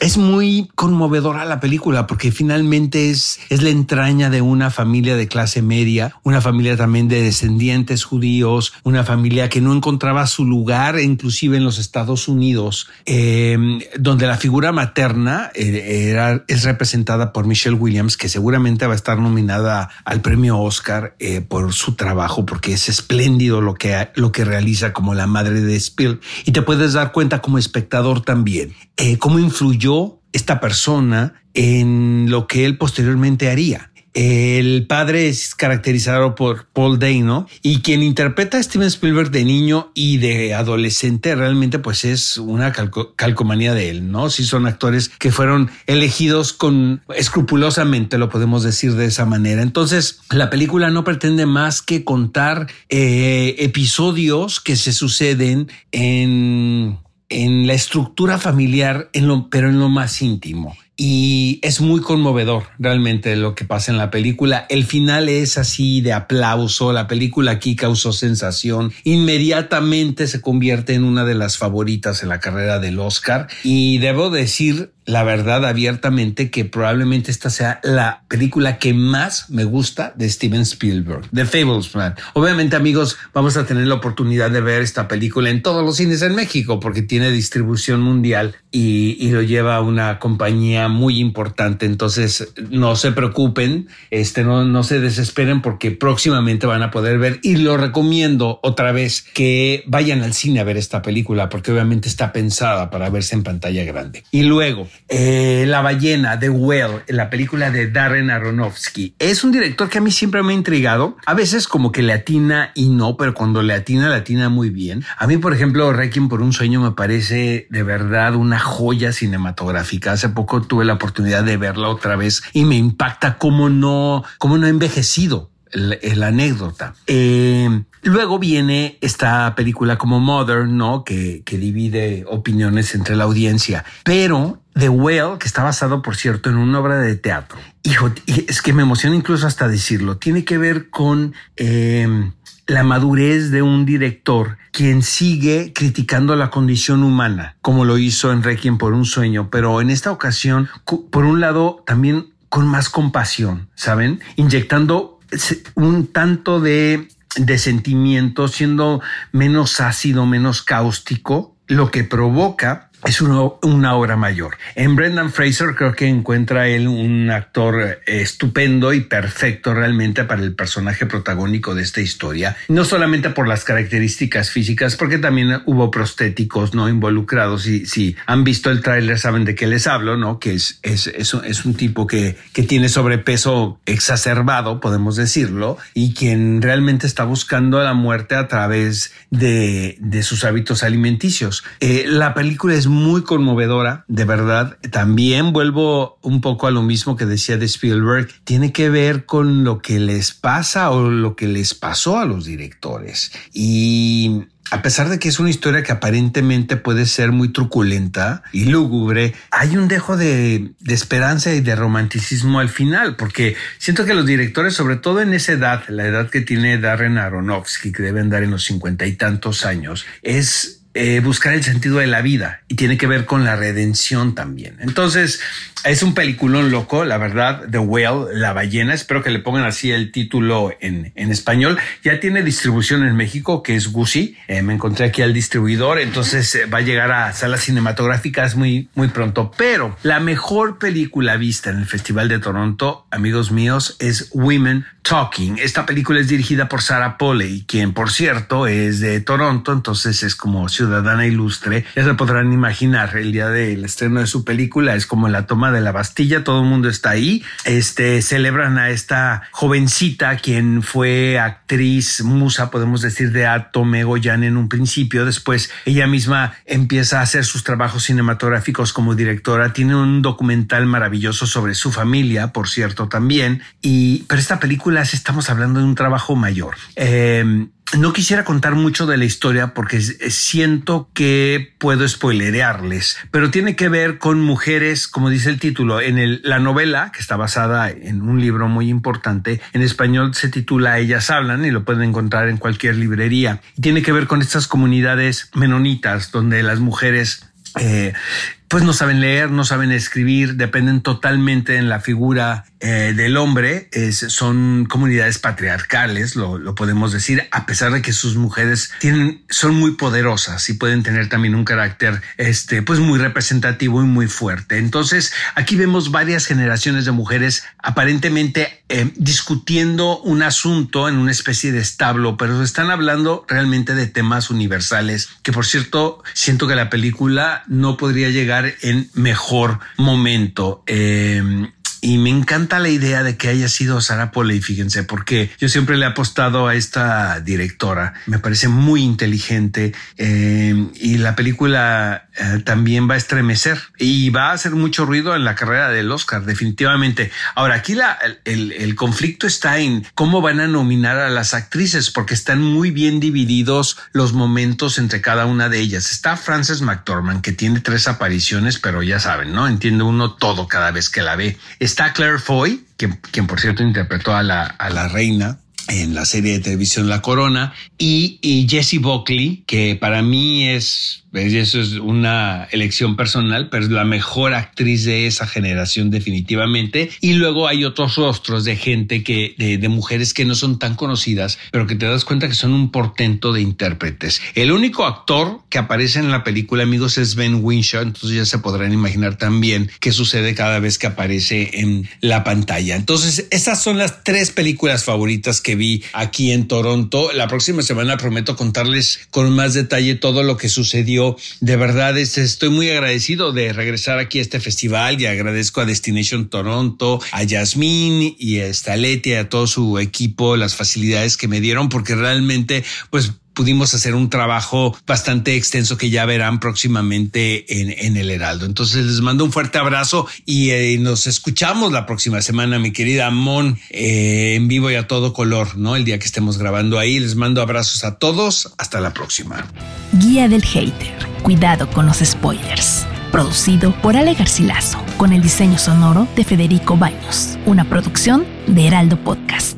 es muy conmovedora la película porque finalmente es, es la entraña de una familia de clase media, una familia también de descendientes judíos, una familia que no encontraba su lugar inclusive en los Estados Unidos, eh, donde la figura materna eh, era, es representada por Michelle Williams, que seguramente va a estar nominada al premio Oscar eh, por su trabajo, porque es espléndido lo que, lo que realiza como la madre de Spiel. Y te puedes dar cuenta como espectador también eh, cómo influyó esta persona en lo que él posteriormente haría. El padre es caracterizado por Paul Dano y quien interpreta a Steven Spielberg de niño y de adolescente realmente pues es una calcomanía de él, ¿no? Si son actores que fueron elegidos con escrupulosamente, lo podemos decir de esa manera. Entonces, la película no pretende más que contar eh, episodios que se suceden en en la estructura familiar, en lo, pero en lo más íntimo. Y es muy conmovedor realmente lo que pasa en la película. El final es así de aplauso. La película aquí causó sensación. Inmediatamente se convierte en una de las favoritas en la carrera del Oscar. Y debo decir la verdad abiertamente que probablemente esta sea la película que más me gusta de Steven Spielberg, The Fablesman. Obviamente, amigos, vamos a tener la oportunidad de ver esta película en todos los cines en México porque tiene distribución mundial y, y lo lleva una compañía muy importante. Entonces, no se preocupen, este, no, no se desesperen porque próximamente van a poder ver y lo recomiendo otra vez que vayan al cine a ver esta película porque obviamente está pensada para verse en pantalla grande. Y luego, eh, la ballena, The Whale, la película de Darren Aronofsky. Es un director que a mí siempre me ha intrigado. A veces como que le atina y no, pero cuando le atina, le atina muy bien. A mí, por ejemplo, Requiem por un sueño me parece de verdad una joya cinematográfica. Hace poco tuve la oportunidad de verla otra vez y me impacta cómo no, cómo no ha envejecido la anécdota. Eh, luego viene esta película como Mother, ¿no? Que, que divide opiniones entre la audiencia. Pero The Whale, que está basado, por cierto, en una obra de teatro. Hijo, es que me emociona incluso hasta decirlo. Tiene que ver con em, la madurez de un director quien sigue criticando la condición humana, como lo hizo en Requiem por un sueño, pero en esta ocasión, por un lado, también con más compasión, ¿saben? Inyectando un tanto de, de sentimiento, siendo menos ácido, menos cáustico, lo que provoca es una, una, obra mayor. En Brendan Fraser creo que encuentra él un actor eh, estupendo y perfecto realmente para el personaje protagónico de esta historia, no solamente por las características físicas, porque también hubo prostéticos no involucrados y si han visto el tráiler saben de qué les hablo, ¿no? Que es, es, es, un, tipo que, que tiene sobrepeso exacerbado, podemos decirlo, y quien realmente está buscando la muerte a través de, de sus hábitos alimenticios. Eh, la película es conmovedora, de verdad. También vuelvo un poco a lo mismo que decía de Spielberg. Tiene que ver con lo que les pasa o lo que les pasó a los directores. Y a pesar de que es una historia que aparentemente puede ser muy truculenta y lúgubre, hay un dejo de, de, esperanza y de romanticismo al final, porque siento que los directores, sobre todo en esa edad, la edad que tiene Darren Aronofsky, que deben dar en los cincuenta y tantos años, es eh, buscar el sentido de la vida y tiene que ver con la redención también. Entonces, es un peliculón loco, la verdad, The Whale, la ballena. Espero que le pongan así el título en, en español. Ya tiene distribución en México, que es Gucci. Eh, me encontré aquí al distribuidor, entonces eh, va a llegar a salas cinematográficas muy, muy pronto. Pero la mejor película vista en el Festival de Toronto, amigos míos, es Women Talking. Esta película es dirigida por Sarah Polley, quien, por cierto, es de Toronto, entonces es como ciudadana ilustre. Ya se podrán imaginar, el día del estreno de su película es como la toma de la Bastilla, todo el mundo está ahí. Este celebran a esta jovencita quien fue actriz musa, podemos decir, de Atome Goyan en un principio. Después ella misma empieza a hacer sus trabajos cinematográficos como directora. Tiene un documental maravilloso sobre su familia, por cierto, también. Y pero esta película estamos hablando de un trabajo mayor. Eh, no quisiera contar mucho de la historia porque siento que puedo spoilerearles, pero tiene que ver con mujeres, como dice el título, en la novela, que está basada en un libro muy importante, en español se titula Ellas hablan y lo pueden encontrar en cualquier librería. Y tiene que ver con estas comunidades menonitas donde las mujeres eh, pues no saben leer, no saben escribir, dependen totalmente en la figura eh, del hombre. Son comunidades patriarcales, lo, lo, podemos decir, a pesar de que sus mujeres tienen, son muy poderosas y pueden tener también un carácter, este, pues muy representativo y muy fuerte. Entonces, aquí vemos varias generaciones de mujeres aparentemente eh, discutiendo un asunto en una especie de establo, pero están hablando realmente de temas universales, que por cierto, siento que la película no podría llegar en mejor momento. Eh, y me encanta la idea de que haya sido Sara Polley, fíjense, porque yo siempre le he apostado a esta directora. Me parece muy inteligente eh, y la película eh, también va a estremecer y va a hacer mucho ruido en la carrera del Oscar, definitivamente. Ahora, aquí la, el, el conflicto está en cómo van a nominar a las actrices, porque están muy bien divididos los momentos entre cada una de ellas. Está Frances McDormand, que tiene tres apariciones, pero ya saben, ¿no? Entiende uno todo cada vez que la ve. Está Claire Foy, quien, quien por cierto interpretó a la, a la reina en la serie de televisión La Corona, y, y Jessie Buckley, que para mí es eso es una elección personal, pero es la mejor actriz de esa generación definitivamente. Y luego hay otros rostros de gente que, de, mujeres que no son tan conocidas, pero que te das cuenta que son un portento de intérpretes. El único actor que aparece en la película, amigos, es Ben Winshaw, entonces ya se podrán imaginar también qué sucede cada vez que aparece en la pantalla. Entonces, esas son las tres películas favoritas que vi aquí en Toronto. La próxima semana prometo contarles con más detalle todo lo que sucedió de verdad estoy muy agradecido de regresar aquí a este festival y agradezco a Destination Toronto, a Yasmín y a Staleti, a todo su equipo, las facilidades que me dieron, porque realmente, pues, pudimos hacer un trabajo bastante extenso que ya verán próximamente en, el Heraldo. Entonces les mando un fuerte abrazo y eh, nos escuchamos la próxima semana, mi querida Mon, eh, en vivo y a todo color, ¿no? El día que estemos grabando ahí. Les mando abrazos a todos. Hasta la próxima. Guía del Hater. Cuidado con los spoilers. Producido por Ale Garcilaso, con el diseño sonoro de Federico Baños, una producción de Heraldo Podcast.